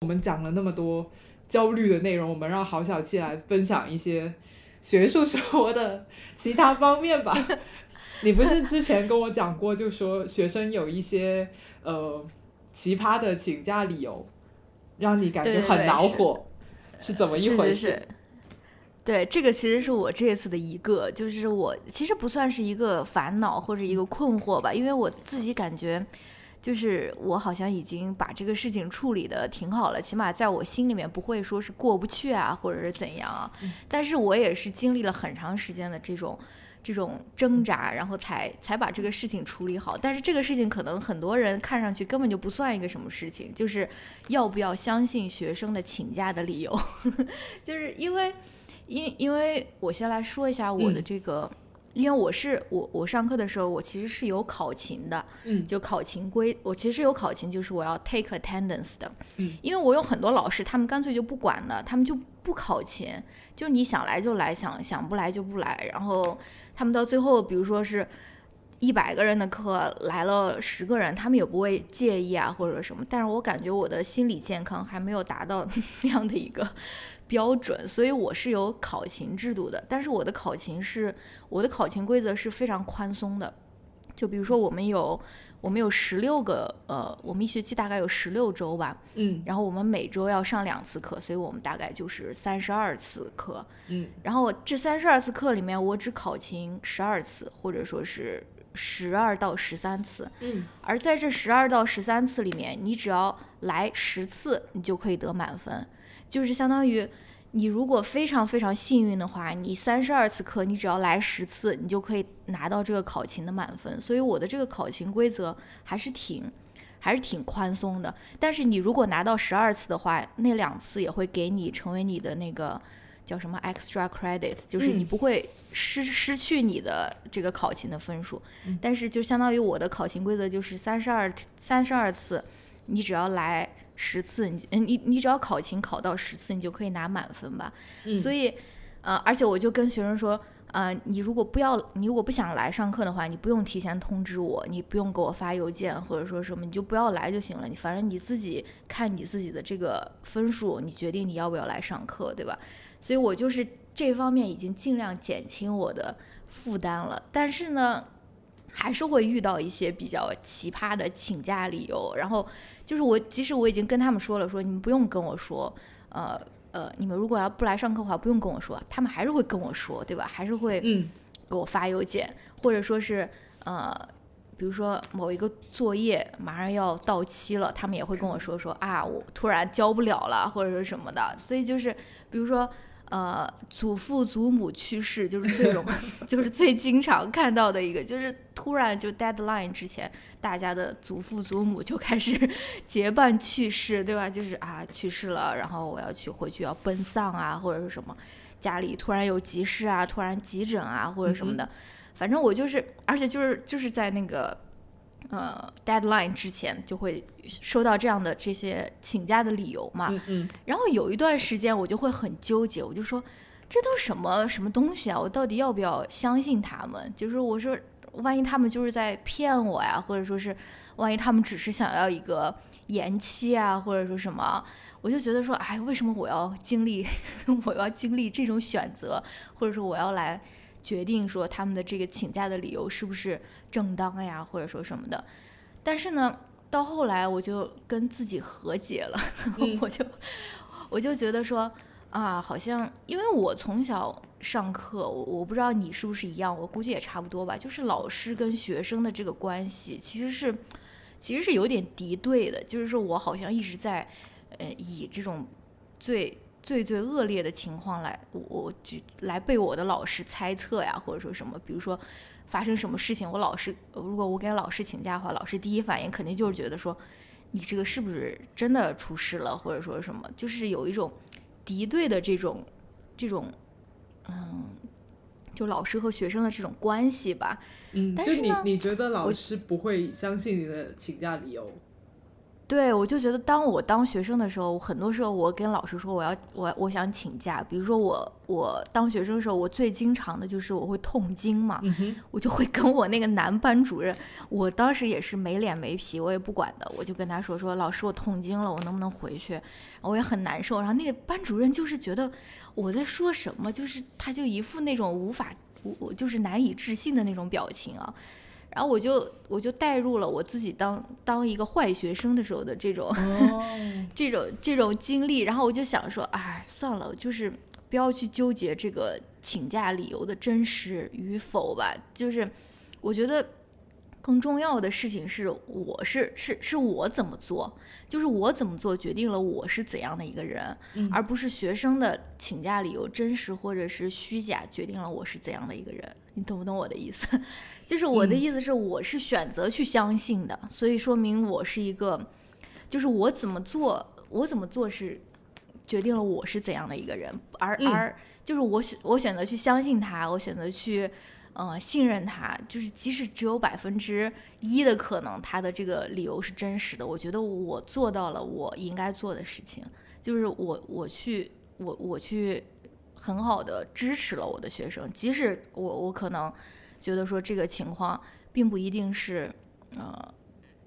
我们讲了那么多焦虑的内容，我们让郝小七来分享一些学术生活的其他方面吧。你不是之前跟我讲过，就说学生有一些呃奇葩的请假理由，让你感觉很对对对是恼火，是怎么一回事？是是是对，这个其实是我这次的一个，就是我其实不算是一个烦恼或者一个困惑吧，因为我自己感觉，就是我好像已经把这个事情处理的挺好了，起码在我心里面不会说是过不去啊，或者是怎样啊。但是我也是经历了很长时间的这种。这种挣扎，然后才才把这个事情处理好。但是这个事情可能很多人看上去根本就不算一个什么事情，就是要不要相信学生的请假的理由，就是因为，因因为我先来说一下我的嗯这个，因为我是我我上课的时候我其实是有考勤的，嗯就考勤规，我其实有考勤，就是我要 take attendance 的，嗯，因为我有很多老师，他们干脆就不管了，他们就不考勤，就你想来就来，想想不来就不来，然后他们到最后，比如说是。一百个人的课来了十个人，他们也不会介意啊，或者什么。但是我感觉我的心理健康还没有达到 那样的一个标准，所以我是有考勤制度的。但是我的考勤是我的考勤规则是非常宽松的，就比如说我们有我们有十六个呃，我们一学期大概有十六周吧，嗯然后我们每周要上两次课，所以我们大概就是三十二次课。嗯然后这三十二次课里面，我只考勤十二次，或者说是十二到十三次。嗯而在这十二到十三次里面，你只要来十次，你就可以得满分，就是相当于你如果非常非常幸运的话，你三十二次课，你只要来十次，你就可以拿到这个考勤的满分。所以我的这个考勤规则还是挺还是挺宽松的。但是你如果拿到十二次的话，那两次也会给你成为你的那个叫什么 extra credit，就是你嗯不会失失去你的这个考勤的分数。嗯但是就相当于我的考勤规则就是三十二三十二次，你只要来十次，你嗯你你只要考勤考到十次，你就可以拿满分吧。嗯所以，呃，而且我就跟学生说，呃，你如果不要，你如果不想来上课的话，你不用提前通知我，你不用给我发邮件或者说什么，你就不要来就行了。你反正你自己看你自己的这个分数，你决定你要不要来上课，对吧？所以我就是这方面已经尽量减轻我的负担了，但是呢，还是会遇到一些比较奇葩的请假理由。然后就是我，即使我已经跟他们说了，说你们不用跟我说，呃呃，你们如果要不来上课的话，不用跟我说，他们还是会跟我说，对吧？还是会嗯给我发邮件，或者说是呃，比如说某一个作业马上要到期了，他们也会跟我说说啊，我突然交不了了，或者说什么的。所以就是比如说呃，祖父祖母去世，就是最容 就是最经常看到的一个，就是突然就 deadline 之前，大家的祖父祖母就开始 结伴去世，对吧？就是啊去世了，然后我要去回去要奔丧啊，或者是什么。家里突然有急事啊，突然急诊啊，或者什么的，反正我就是，而且就是就是在那个呃 deadline 之前就会收到这样的这些请假的理由嘛。嗯嗯然后有一段时间我就会很纠结，我就说这都什么什么东西啊？我到底要不要相信他们？就是我说，万一他们就是在骗我呀，或者说是万一他们只是想要一个延期啊，或者说什么？我就觉得说，哎，为什么我要经历，我要经历这种选择，或者说我要来决定说他们的这个请假的理由是不是正当呀，或者说什么的。但是呢，到后来我就跟自己和解了，嗯 我就我就觉得说啊，好像因为我从小上课，我我不知道你是不是一样，我估计也差不多吧，就是老师跟学生的这个关系其实是其实是有点敌对的，就是说我好像一直在呃以这种最最最恶劣的情况来我我就来被我的老师猜测呀，或者说什么，比如说。发生什么事情，我老师如果我给老师请假的话，老师第一反应肯定就是觉得说，你这个是不是真的出事了，或者说什么，就是有一种敌对的这种这种，嗯，就老师和学生的这种关系吧。嗯，就是你你觉得老师不会相信你的请假理由？对，我就觉得当我当学生的时候，很多时候我跟老师说我要我我想请假，比如说我我当学生的时候，我最经常的就是我会痛经嘛，嗯，我就会跟我那个男班主任，我当时也是没脸没皮，我也不管的，我就跟他说说老师我痛经了，我能不能回去？我也很难受。然后那个班主任就是觉得我在说什么，就是他就一副那种无法我我就是难以置信的那种表情啊。然后我就我就带入了我自己当当一个坏学生的时候的这种哦，这种这种经历，然后我就想说，哎，算了，就是不要去纠结这个请假理由的真实与否吧。就是我觉得更重要的事情是，我是是是我怎么做，就是我怎么做决定了我是怎样的一个人，嗯而不是学生的请假理由真实或者是虚假决定了我是怎样的一个人。你懂不懂我的意思？就是我的嗯。意思是，我是选择去相信的，所以说明我是一个，就是我怎么做，我怎么做是决定了我是怎样的一个人，而、嗯。而就是我选我选择去相信他，我选择去嗯信任他，就是即使只有百分之一的可能他的这个理由是真实的，我觉得我做到了我应该做的事情，就是我我去我我去很好的支持了我的学生，即使我我可能觉得说这个情况并不一定是呃。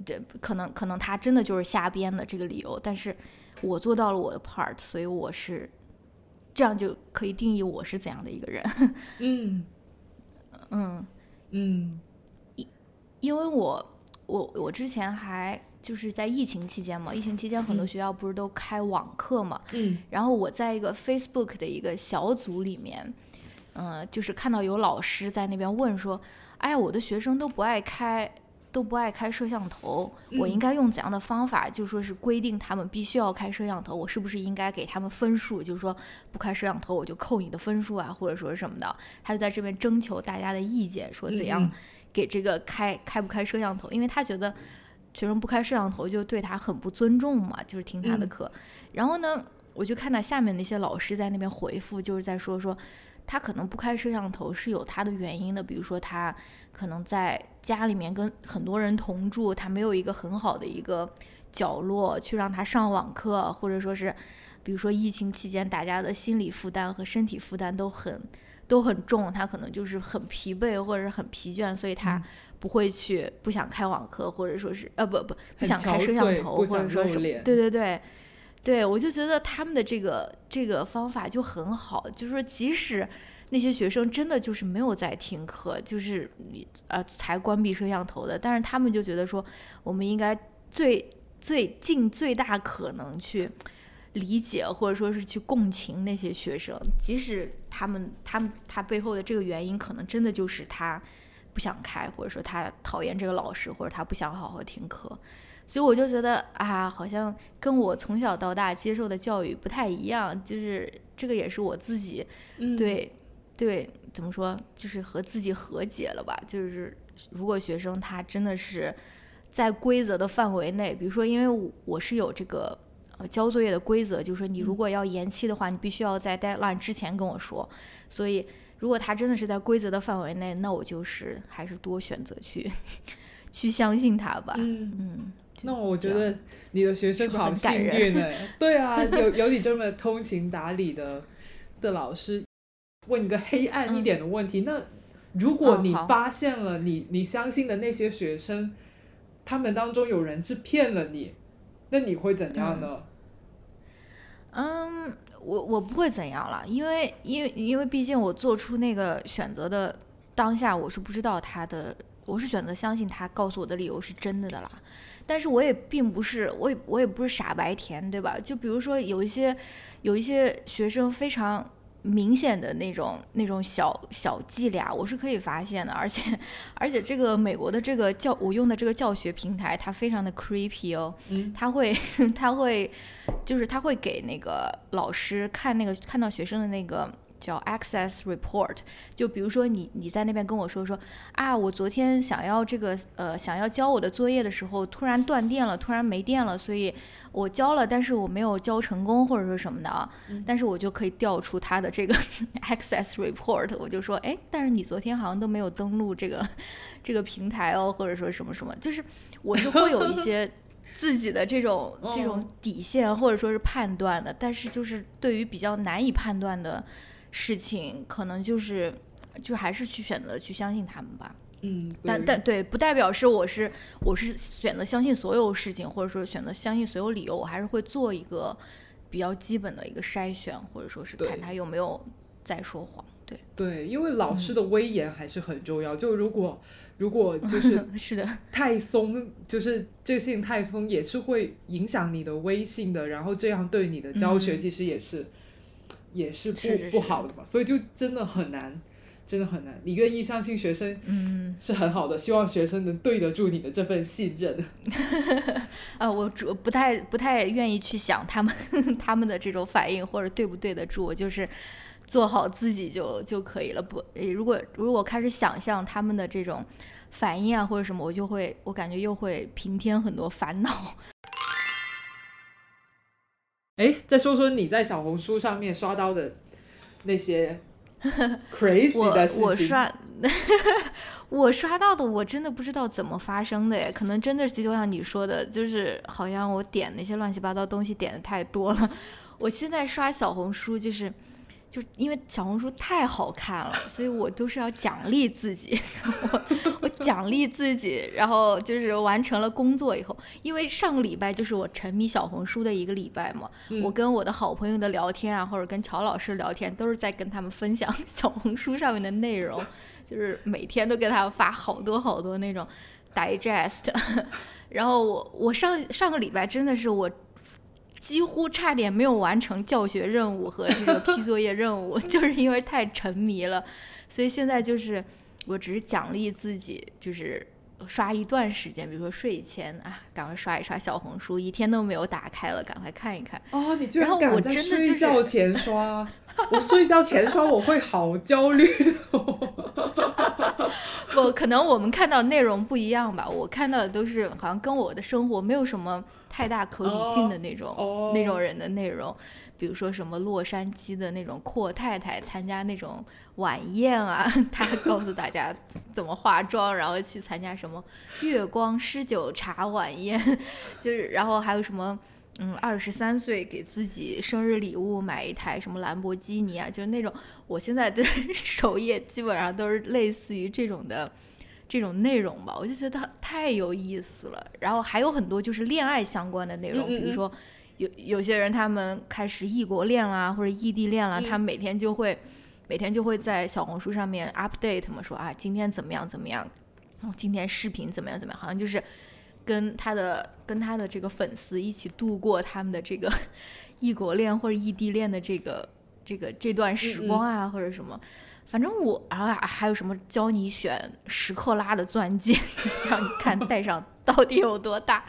对，可能可能他真的就是瞎编的这个理由，但是我做到了我的 part，所以我是这样就可以定义我是怎样的一个人。嗯嗯，嗯因为我我我之前还就是在疫情期间嘛，疫情期间很多嗯学校不是都开网课嘛，嗯然后我在一个 Facebook 的一个小组里面，嗯、就是看到有老师在那边问说，哎呀，我的学生都不爱开。都不爱开摄像头，我应嗯该用怎样的方法？就说是规定他们必须要开摄像头，我是不是应该给他们分数？就是说不开摄像头我就扣你的分数啊，或者说什么的。他就在这边征求大家的意见，说怎样嗯给这个开开不开摄像头，因为他觉得学生不开摄像头就对他很不尊重嘛，就是听他的课。然后呢，我就看到下面那些老师在那边回复，就是在说说他可能不开摄像头是有他的原因的，比如说他可能在家里面跟很多人同住，他没有一个很好的一个角落去让他上网课，或者说是。比如说疫情期间，大家的心理负担和身体负担都很都很重，他可能就是很疲惫或者是很疲倦，所以他不会去不想开网课，或者说是呃不不不想开摄像头，或者说是对对对对，我就觉得他们的这个这个方法就很好，就是说即使那些学生真的就是没有在听课，就是你呃才关闭摄像头的，但是他们就觉得说我们应该最最尽最大可能去。理解或者说是去共情那些学生，即使他们他们他背后的这个原因可能真的就是他不想开，或者说他讨厌这个老师，或者他不想好好听课，所以我就觉得啊，好像跟我从小到大接受的教育不太一样，就是这个也是我自己对对怎么说，就是和自己和解了吧。就是如果学生他真的是在规则的范围内，比如说因为我是有这个。交作业的规则就是说，你如果要延期的话，你必须要在 deadline 之前跟我说。所以，如果他真的是在规则的范围内，那我就是还是多选择去 去相信他吧。嗯嗯。那我觉得你的学生好幸运呢。对啊，有有你这么通情达理的的老师。问一个黑暗一点的问题，那如果你发现了你你相信的那些学生，他们当中有人是骗了你，那你会怎样呢？嗯，我我不会怎样了，因为因为因为毕竟我做出那个选择的当下，我是不知道他的，我是选择相信他告诉我的理由是真的的啦。但是我也并不是，我也我也不是傻白甜，对吧？就比如说有一些有一些学生非常。明显的那种那种小小伎俩，我是可以发现的，而且 而且这个美国的这个教我用的这个教学平台，它非常的 creepy 哦，它会 它会就是它会给那个老师看那个看到学生的那个。叫 access report，就比如说你你在那边跟我说说啊，我昨天想要这个呃想要交我的作业的时候，突然断电了，突然没电了，所以我交了，但是我没有交成功或者说什么的啊，但是我就可以调出他的这个 access report，我就说哎，但是你昨天好像都没有登录这个这个平台哦，或者说什么什么，就是我是会有一些 自己的这种这种底线或者说是判断的，但是就是对于比较难以判断的。事情可能就是，就还是去选择去相信他们吧。嗯，但但对，不代表是我是我是选择相信所有事情，或者说选择相信所有理由，我还是会做一个比较基本的一个筛选，或者说是看他有没有在说谎。对对，因为老师的威严还是很重要。就如果如果就 是是的太松，就是这个事情太松，也是会影响你的威信的。然后这样对你的教学其实也是。也是不不好的嘛，所以就真的很难，真的很难。你愿意相信学生，嗯，是很好的，希望学生能对得住你的这份信任。啊，我主不太不太愿意去想他们 他们的这种反应或者对不对得住，我就是做好自己就就可以了。不，如果如果开始想象他们的这种反应啊或者什么，我就会我感觉又会平添很多烦恼。哎，再说说你在小红书上面刷到的那些 crazy 的事情。我我刷，我刷到的，我真的不知道怎么发生的耶。可能真的是就像你说的，就是好像我点那些乱七八糟东西点的太多了。我现在刷小红书就是。就因为小红书太好看了，所以我都是要奖励自己，我我奖励自己，然后就是完成了工作以后，因为上个礼拜就是我沉迷小红书的一个礼拜嘛，我跟我的好朋友的聊天啊，或者跟乔老师聊天，都是在跟他们分享 小红书上面的内容，就是每天都给他们发好多好多那种 digest，然后我我上上个礼拜真的是我。几乎差点没有完成教学任务和这个批作业任务，就是因为太沉迷了，所以现在就是我只是奖励自己，就是刷一段时间，比如说睡前啊，赶快刷一刷小红书，一天都没有打开了，赶快看一看。哦，你居然敢在睡觉前刷？我睡觉前刷我会好焦虑。不，可能我们看到内容不一样吧。我看到的都是好像跟我的生活没有什么太大可比性的那种、哦那种人的内容，比如说什么洛杉矶的那种阔太太参加那种晚宴啊，他告诉大家怎么化妆，然后去参加什么月光诗酒茶晚宴，就是然后还有什么。嗯，二十三岁给自己生日礼物买一台什么兰博基尼啊，就是那种我现在的首页基本上都是类似于这种的这种内容吧，我就觉得太有意思了。然后还有很多就是恋爱相关的内容，嗯嗯嗯比如说有有些人他们开始异国恋啦，或者异地恋啦，嗯他们每天就会每天就会在小红书上面 update 嘛，说啊今天怎么样怎么样，然后今天视频怎么样怎么样，好像就是跟他的跟他的这个粉丝一起度过他们的这个 异国恋或者异地恋的这个这个这段时光啊，或者什么。反正我，啊还还有什么教你选十克拉的钻戒，让你看戴上到底有多大，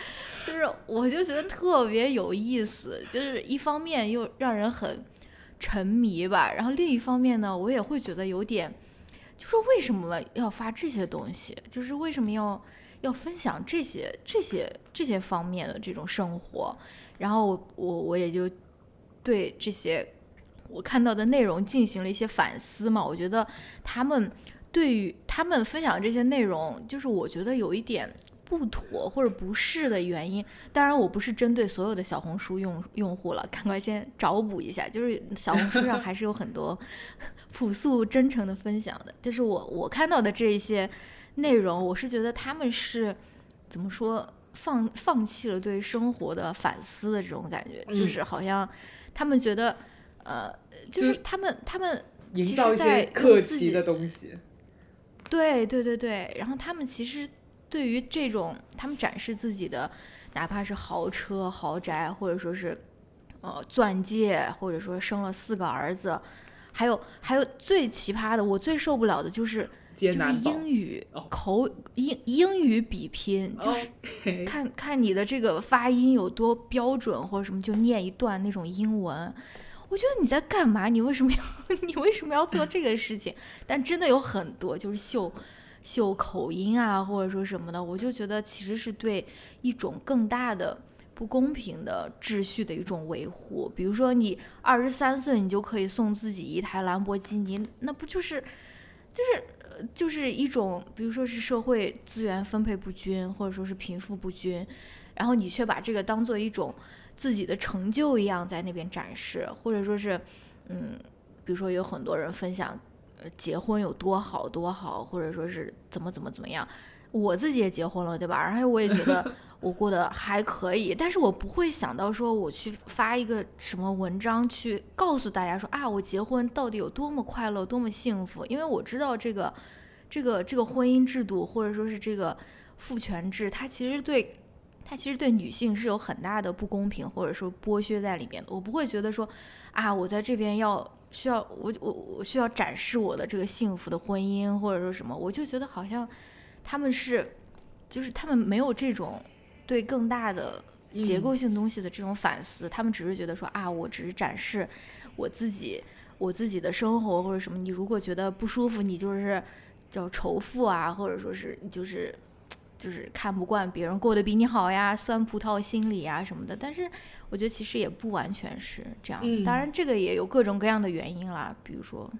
就是我就觉得特别有意思，就是一方面又让人很沉迷吧，然后另一方面呢，我也会觉得有点，就说为什么要发这些东西，就是为什么要要分享这些这些这些方面的这种生活，然后我我我也就对这些我看到的内容进行了一些反思嘛，我觉得他们对于他们分享这些内容，就是我觉得有一点不妥或者不适的原因。当然，我不是针对所有的小红书用用户了，赶快先找补一下，就是小红书上还是有很多朴素真诚的分享的。就是我我看到的这一些内容，我是觉得他们是怎么说放放弃了对生活的反思的这种感觉，就嗯是好像他们觉得。呃，就就是他们，他们营造一在些自己气的东西。对对对对，然后他们其实对于这种他们展示自己的，哪怕是豪车、豪宅，或者说是呃钻戒，或者说生了四个儿子，还有还有最奇葩的，我最受不了的就是就是英语哦口英英语比拼，就是是看看你的这个发音有多标准，或者什么，就念一段那种英文。我觉得你在干嘛？你为什么要 你为什么要做这个事情？但真的有很多就是秀秀口音啊，或者说什么的，我就觉得其实是对一种更大的不公平的秩序的一种维护。比如说，你二十三岁，你就可以送自己一台兰博基尼，那不就是就是就是一种，比如说是社会资源分配不均，或者说是贫富不均，然后你却把这个当做一种自己的成就一样在那边展示，或者说是，嗯，比如说有很多人分享，结婚有多好多好，或者说是怎么怎么怎么样。我自己也结婚了，对吧？然后我也觉得 我过得还可以，但是我不会想到说我去发一个什么文章去告诉大家说啊，我结婚到底有多么快乐，多么幸福，因为我知道这个这个这个婚姻制度或者说是这个父权制，它其实对它其实对女性是有很大的不公平或者说剥削在里面的。我不会觉得说啊，我在这边要需要我我我需要展示我的这个幸福的婚姻或者说什么，我就觉得好像他们是就是他们没有这种对更大的结构性东西的这种反思，他们只是觉得说啊，我只是展示我自己我自己的生活或者什么。你如果觉得不舒服，你就是叫仇富啊，或者说是你就是就是看不惯别人过得比你好呀，酸葡萄心理啊什么的。但是我觉得其实也不完全是这样，嗯当然这个也有各种各样的原因啦，比如说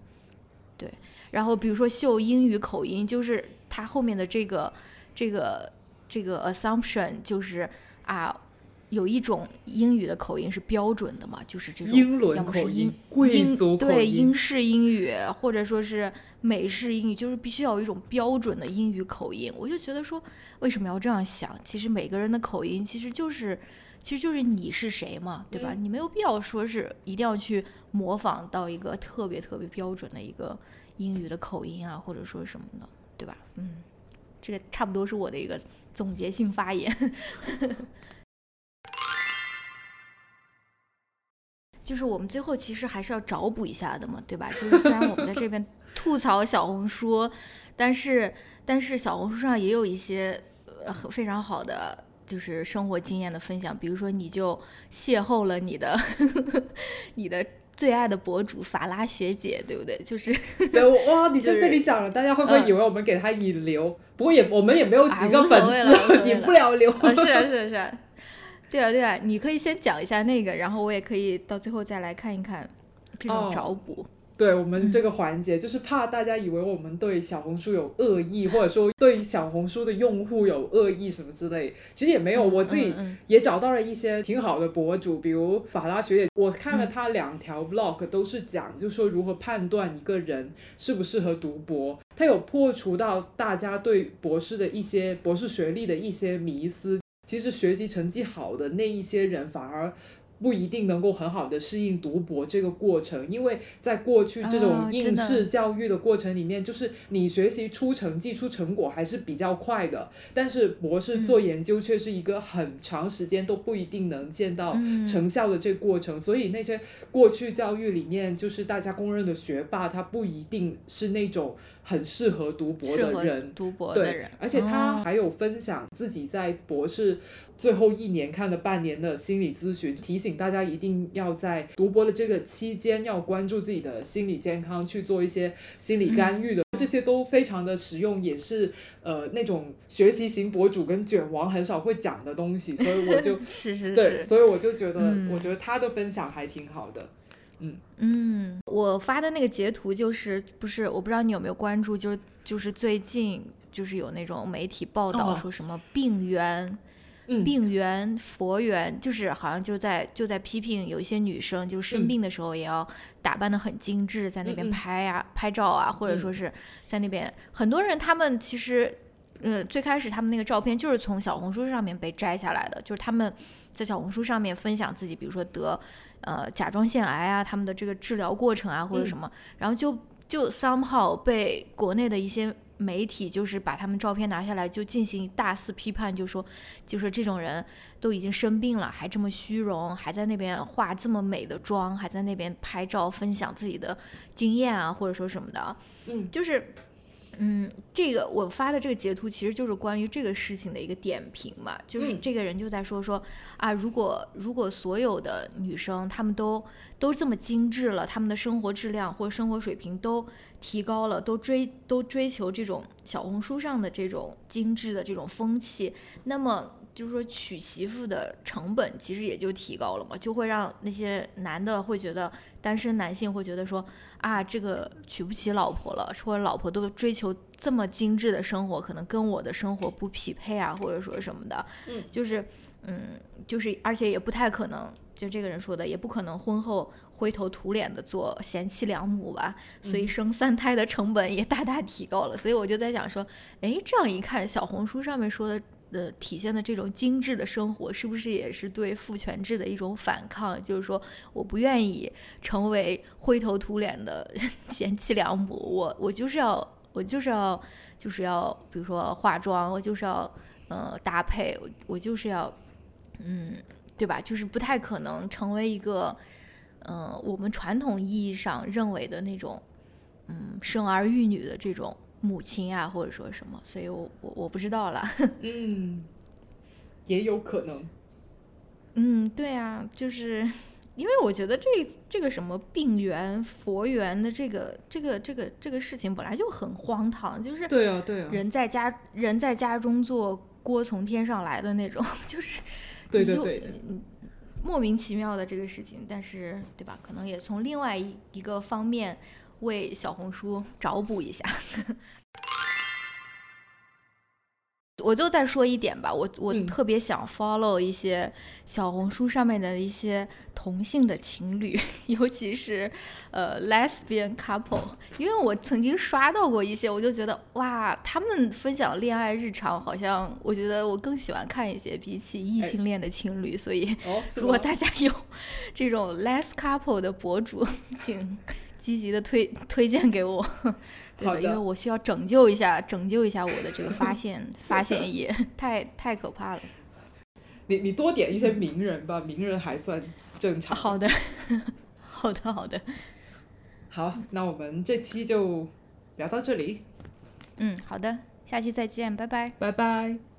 对，然后比如说秀英语口音，就是他后面的这个这个这个 assumption 就是啊。有一种英语的口音是标准的嘛，就是这种英伦口音英贵英族口对英式英语，或者说是美式英语，就是必须要有一种标准的英语口音。我就觉得说，为什么要这样想？其实每个人的口音其实就是，其实就是你是谁嘛，对吧？嗯你没有必要说是一定要去模仿到一个特别特别标准的一个英语的口音啊，或者说什么的，对吧？嗯，这个差不多是我的一个总结性发言。就是我们最后其实还是要找补一下的嘛，对吧？就是虽然我们在这边 吐槽小红书，但是但是小红书上也有一些呃非常好的就是生活经验的分享，比如说你就邂逅了你的 你的最爱的博主法拉学姐，对不对？就是对哇，你在这里讲了，大家会不会以为我们给他引流？不过也我们也没有几个粉丝，引不了流。是啊是啊是啊，对啊对啊，你可以先讲一下那个，然后我也可以到最后再来看一看这种找补。对我们这个环节，就是怕大家以为我们对小红书有恶意，或者说对小红书的用户有恶意什么之类。其实也没有，我自己也找到了一些挺好的博主，比如法拉学姐，我看了她两条 vlog，都是讲，就是说如何判断一个人适不适合读博。他有破除到大家对博士的一些博士学历的一些迷思。其实学习成绩好的那一些人，反而。不一定能够很好的适应读博这个过程，因为在过去这种应试教育的过程里面，就是你学习出成绩、出成果还是比较快的，但是博士做研究却是一个很长时间都不一定能见到成效的这个过程，所以那些过去教育里面就是大家公认的学霸，他不一定是那种。很适合读博的人，读博的人，而且他还有分享自己在博士最后一年看了半年的心理咨询，提醒大家一定要在读博的这个期间要关注自己的心理健康，去做一些心理干预的，这些都非常的实用，也是呃那种学习型博主跟卷王很少会讲的东西，所以我就 是是对，所以我就觉得，我觉得他的分享还挺好的。嗯。嗯，我发的那个截图就是不是我不知道你有没有关注，就是就是最近就是有那种媒体报道说什么病源，病源佛缘，就是好像就在就在批评有一些女生，就是生病的时候也要打扮的很精致，在那边拍啊拍照啊，或者说是在那边很多人他们其实呃最开始他们那个照片就是从小红书上面被摘下来的，就是他们在小红书上面分享自己，比如说得。呃，甲状腺癌啊，他们的这个治疗过程啊，或者什么，然后就就 somehow 被国内的一些媒体，就是把他们照片拿下来，就进行大肆批判，就说，就说这种人都已经生病了，还这么虚荣，还在那边化这么美的妆，还在那边拍照分享自己的经验啊，或者说什么的，嗯，就是。嗯，这个我发的这个截图其实就是关于这个事情的一个点评嘛，就是这个人就在说说啊，如果如果所有的女生她们都都这么精致了，她们的生活质量或生活水平都提高了，都追都追求这种小红书上的这种精致的这种风气，那么。就是说娶媳妇的成本其实也就提高了嘛，就会让那些男的会觉得单身男性会觉得说啊，这个娶不起老婆了，或者老婆都追求这么精致的生活，可能跟我的生活不匹配啊，或者说什么的，嗯，就是嗯，就是而且也不太可能，就这个人说的也不可能婚后灰头土脸的做贤妻良母吧，所以生三胎的成本也大大提高了，所以我就在想说，哎，这样一看，小红书上面说的。的体现的这种精致的生活，是不是也是对父权制的一种反抗？就是说，我不愿意成为灰头土脸的 贤妻良母，我我就是要，我就是要，就是要，比如说化妆，我就是要，呃，搭配，我我就是要，嗯，对吧？就是不太可能成为一个，嗯，我们传统意义上认为的那种，嗯，生儿育女的这种。母亲啊，或者说什么，所以我我我不知道了。嗯，也有可能。嗯，对啊，就是 因为我觉得这这个什么病源佛缘的这个这个这个这个事情本来就很荒唐，就是对啊对啊，人在家人在家中坐，锅从天上来的那种，就是对对对，莫名其妙的这个事情，但是对吧？可能也从另外一一个方面。为小红书找补一下，我就再说一点吧。我我特别想 follow 一些小红书上面的一些同性的情侣，尤其是呃 lesbian couple，因为我曾经刷到过一些，我就觉得哇，他们分享恋爱日常，好像我觉得我更喜欢看一些比起异性恋的情侣。所以，如果大家有 这种 les couple 的博主，请。积极的推 推荐给我，对的，因为我需要拯救一下，拯救一下我的这个发现 发现也，太太可怕了。你你多点一些名人吧，名人还算正常。好的，好的，好的。好，那我们这期就聊到这里。嗯，好的，下期再见，拜拜。拜拜。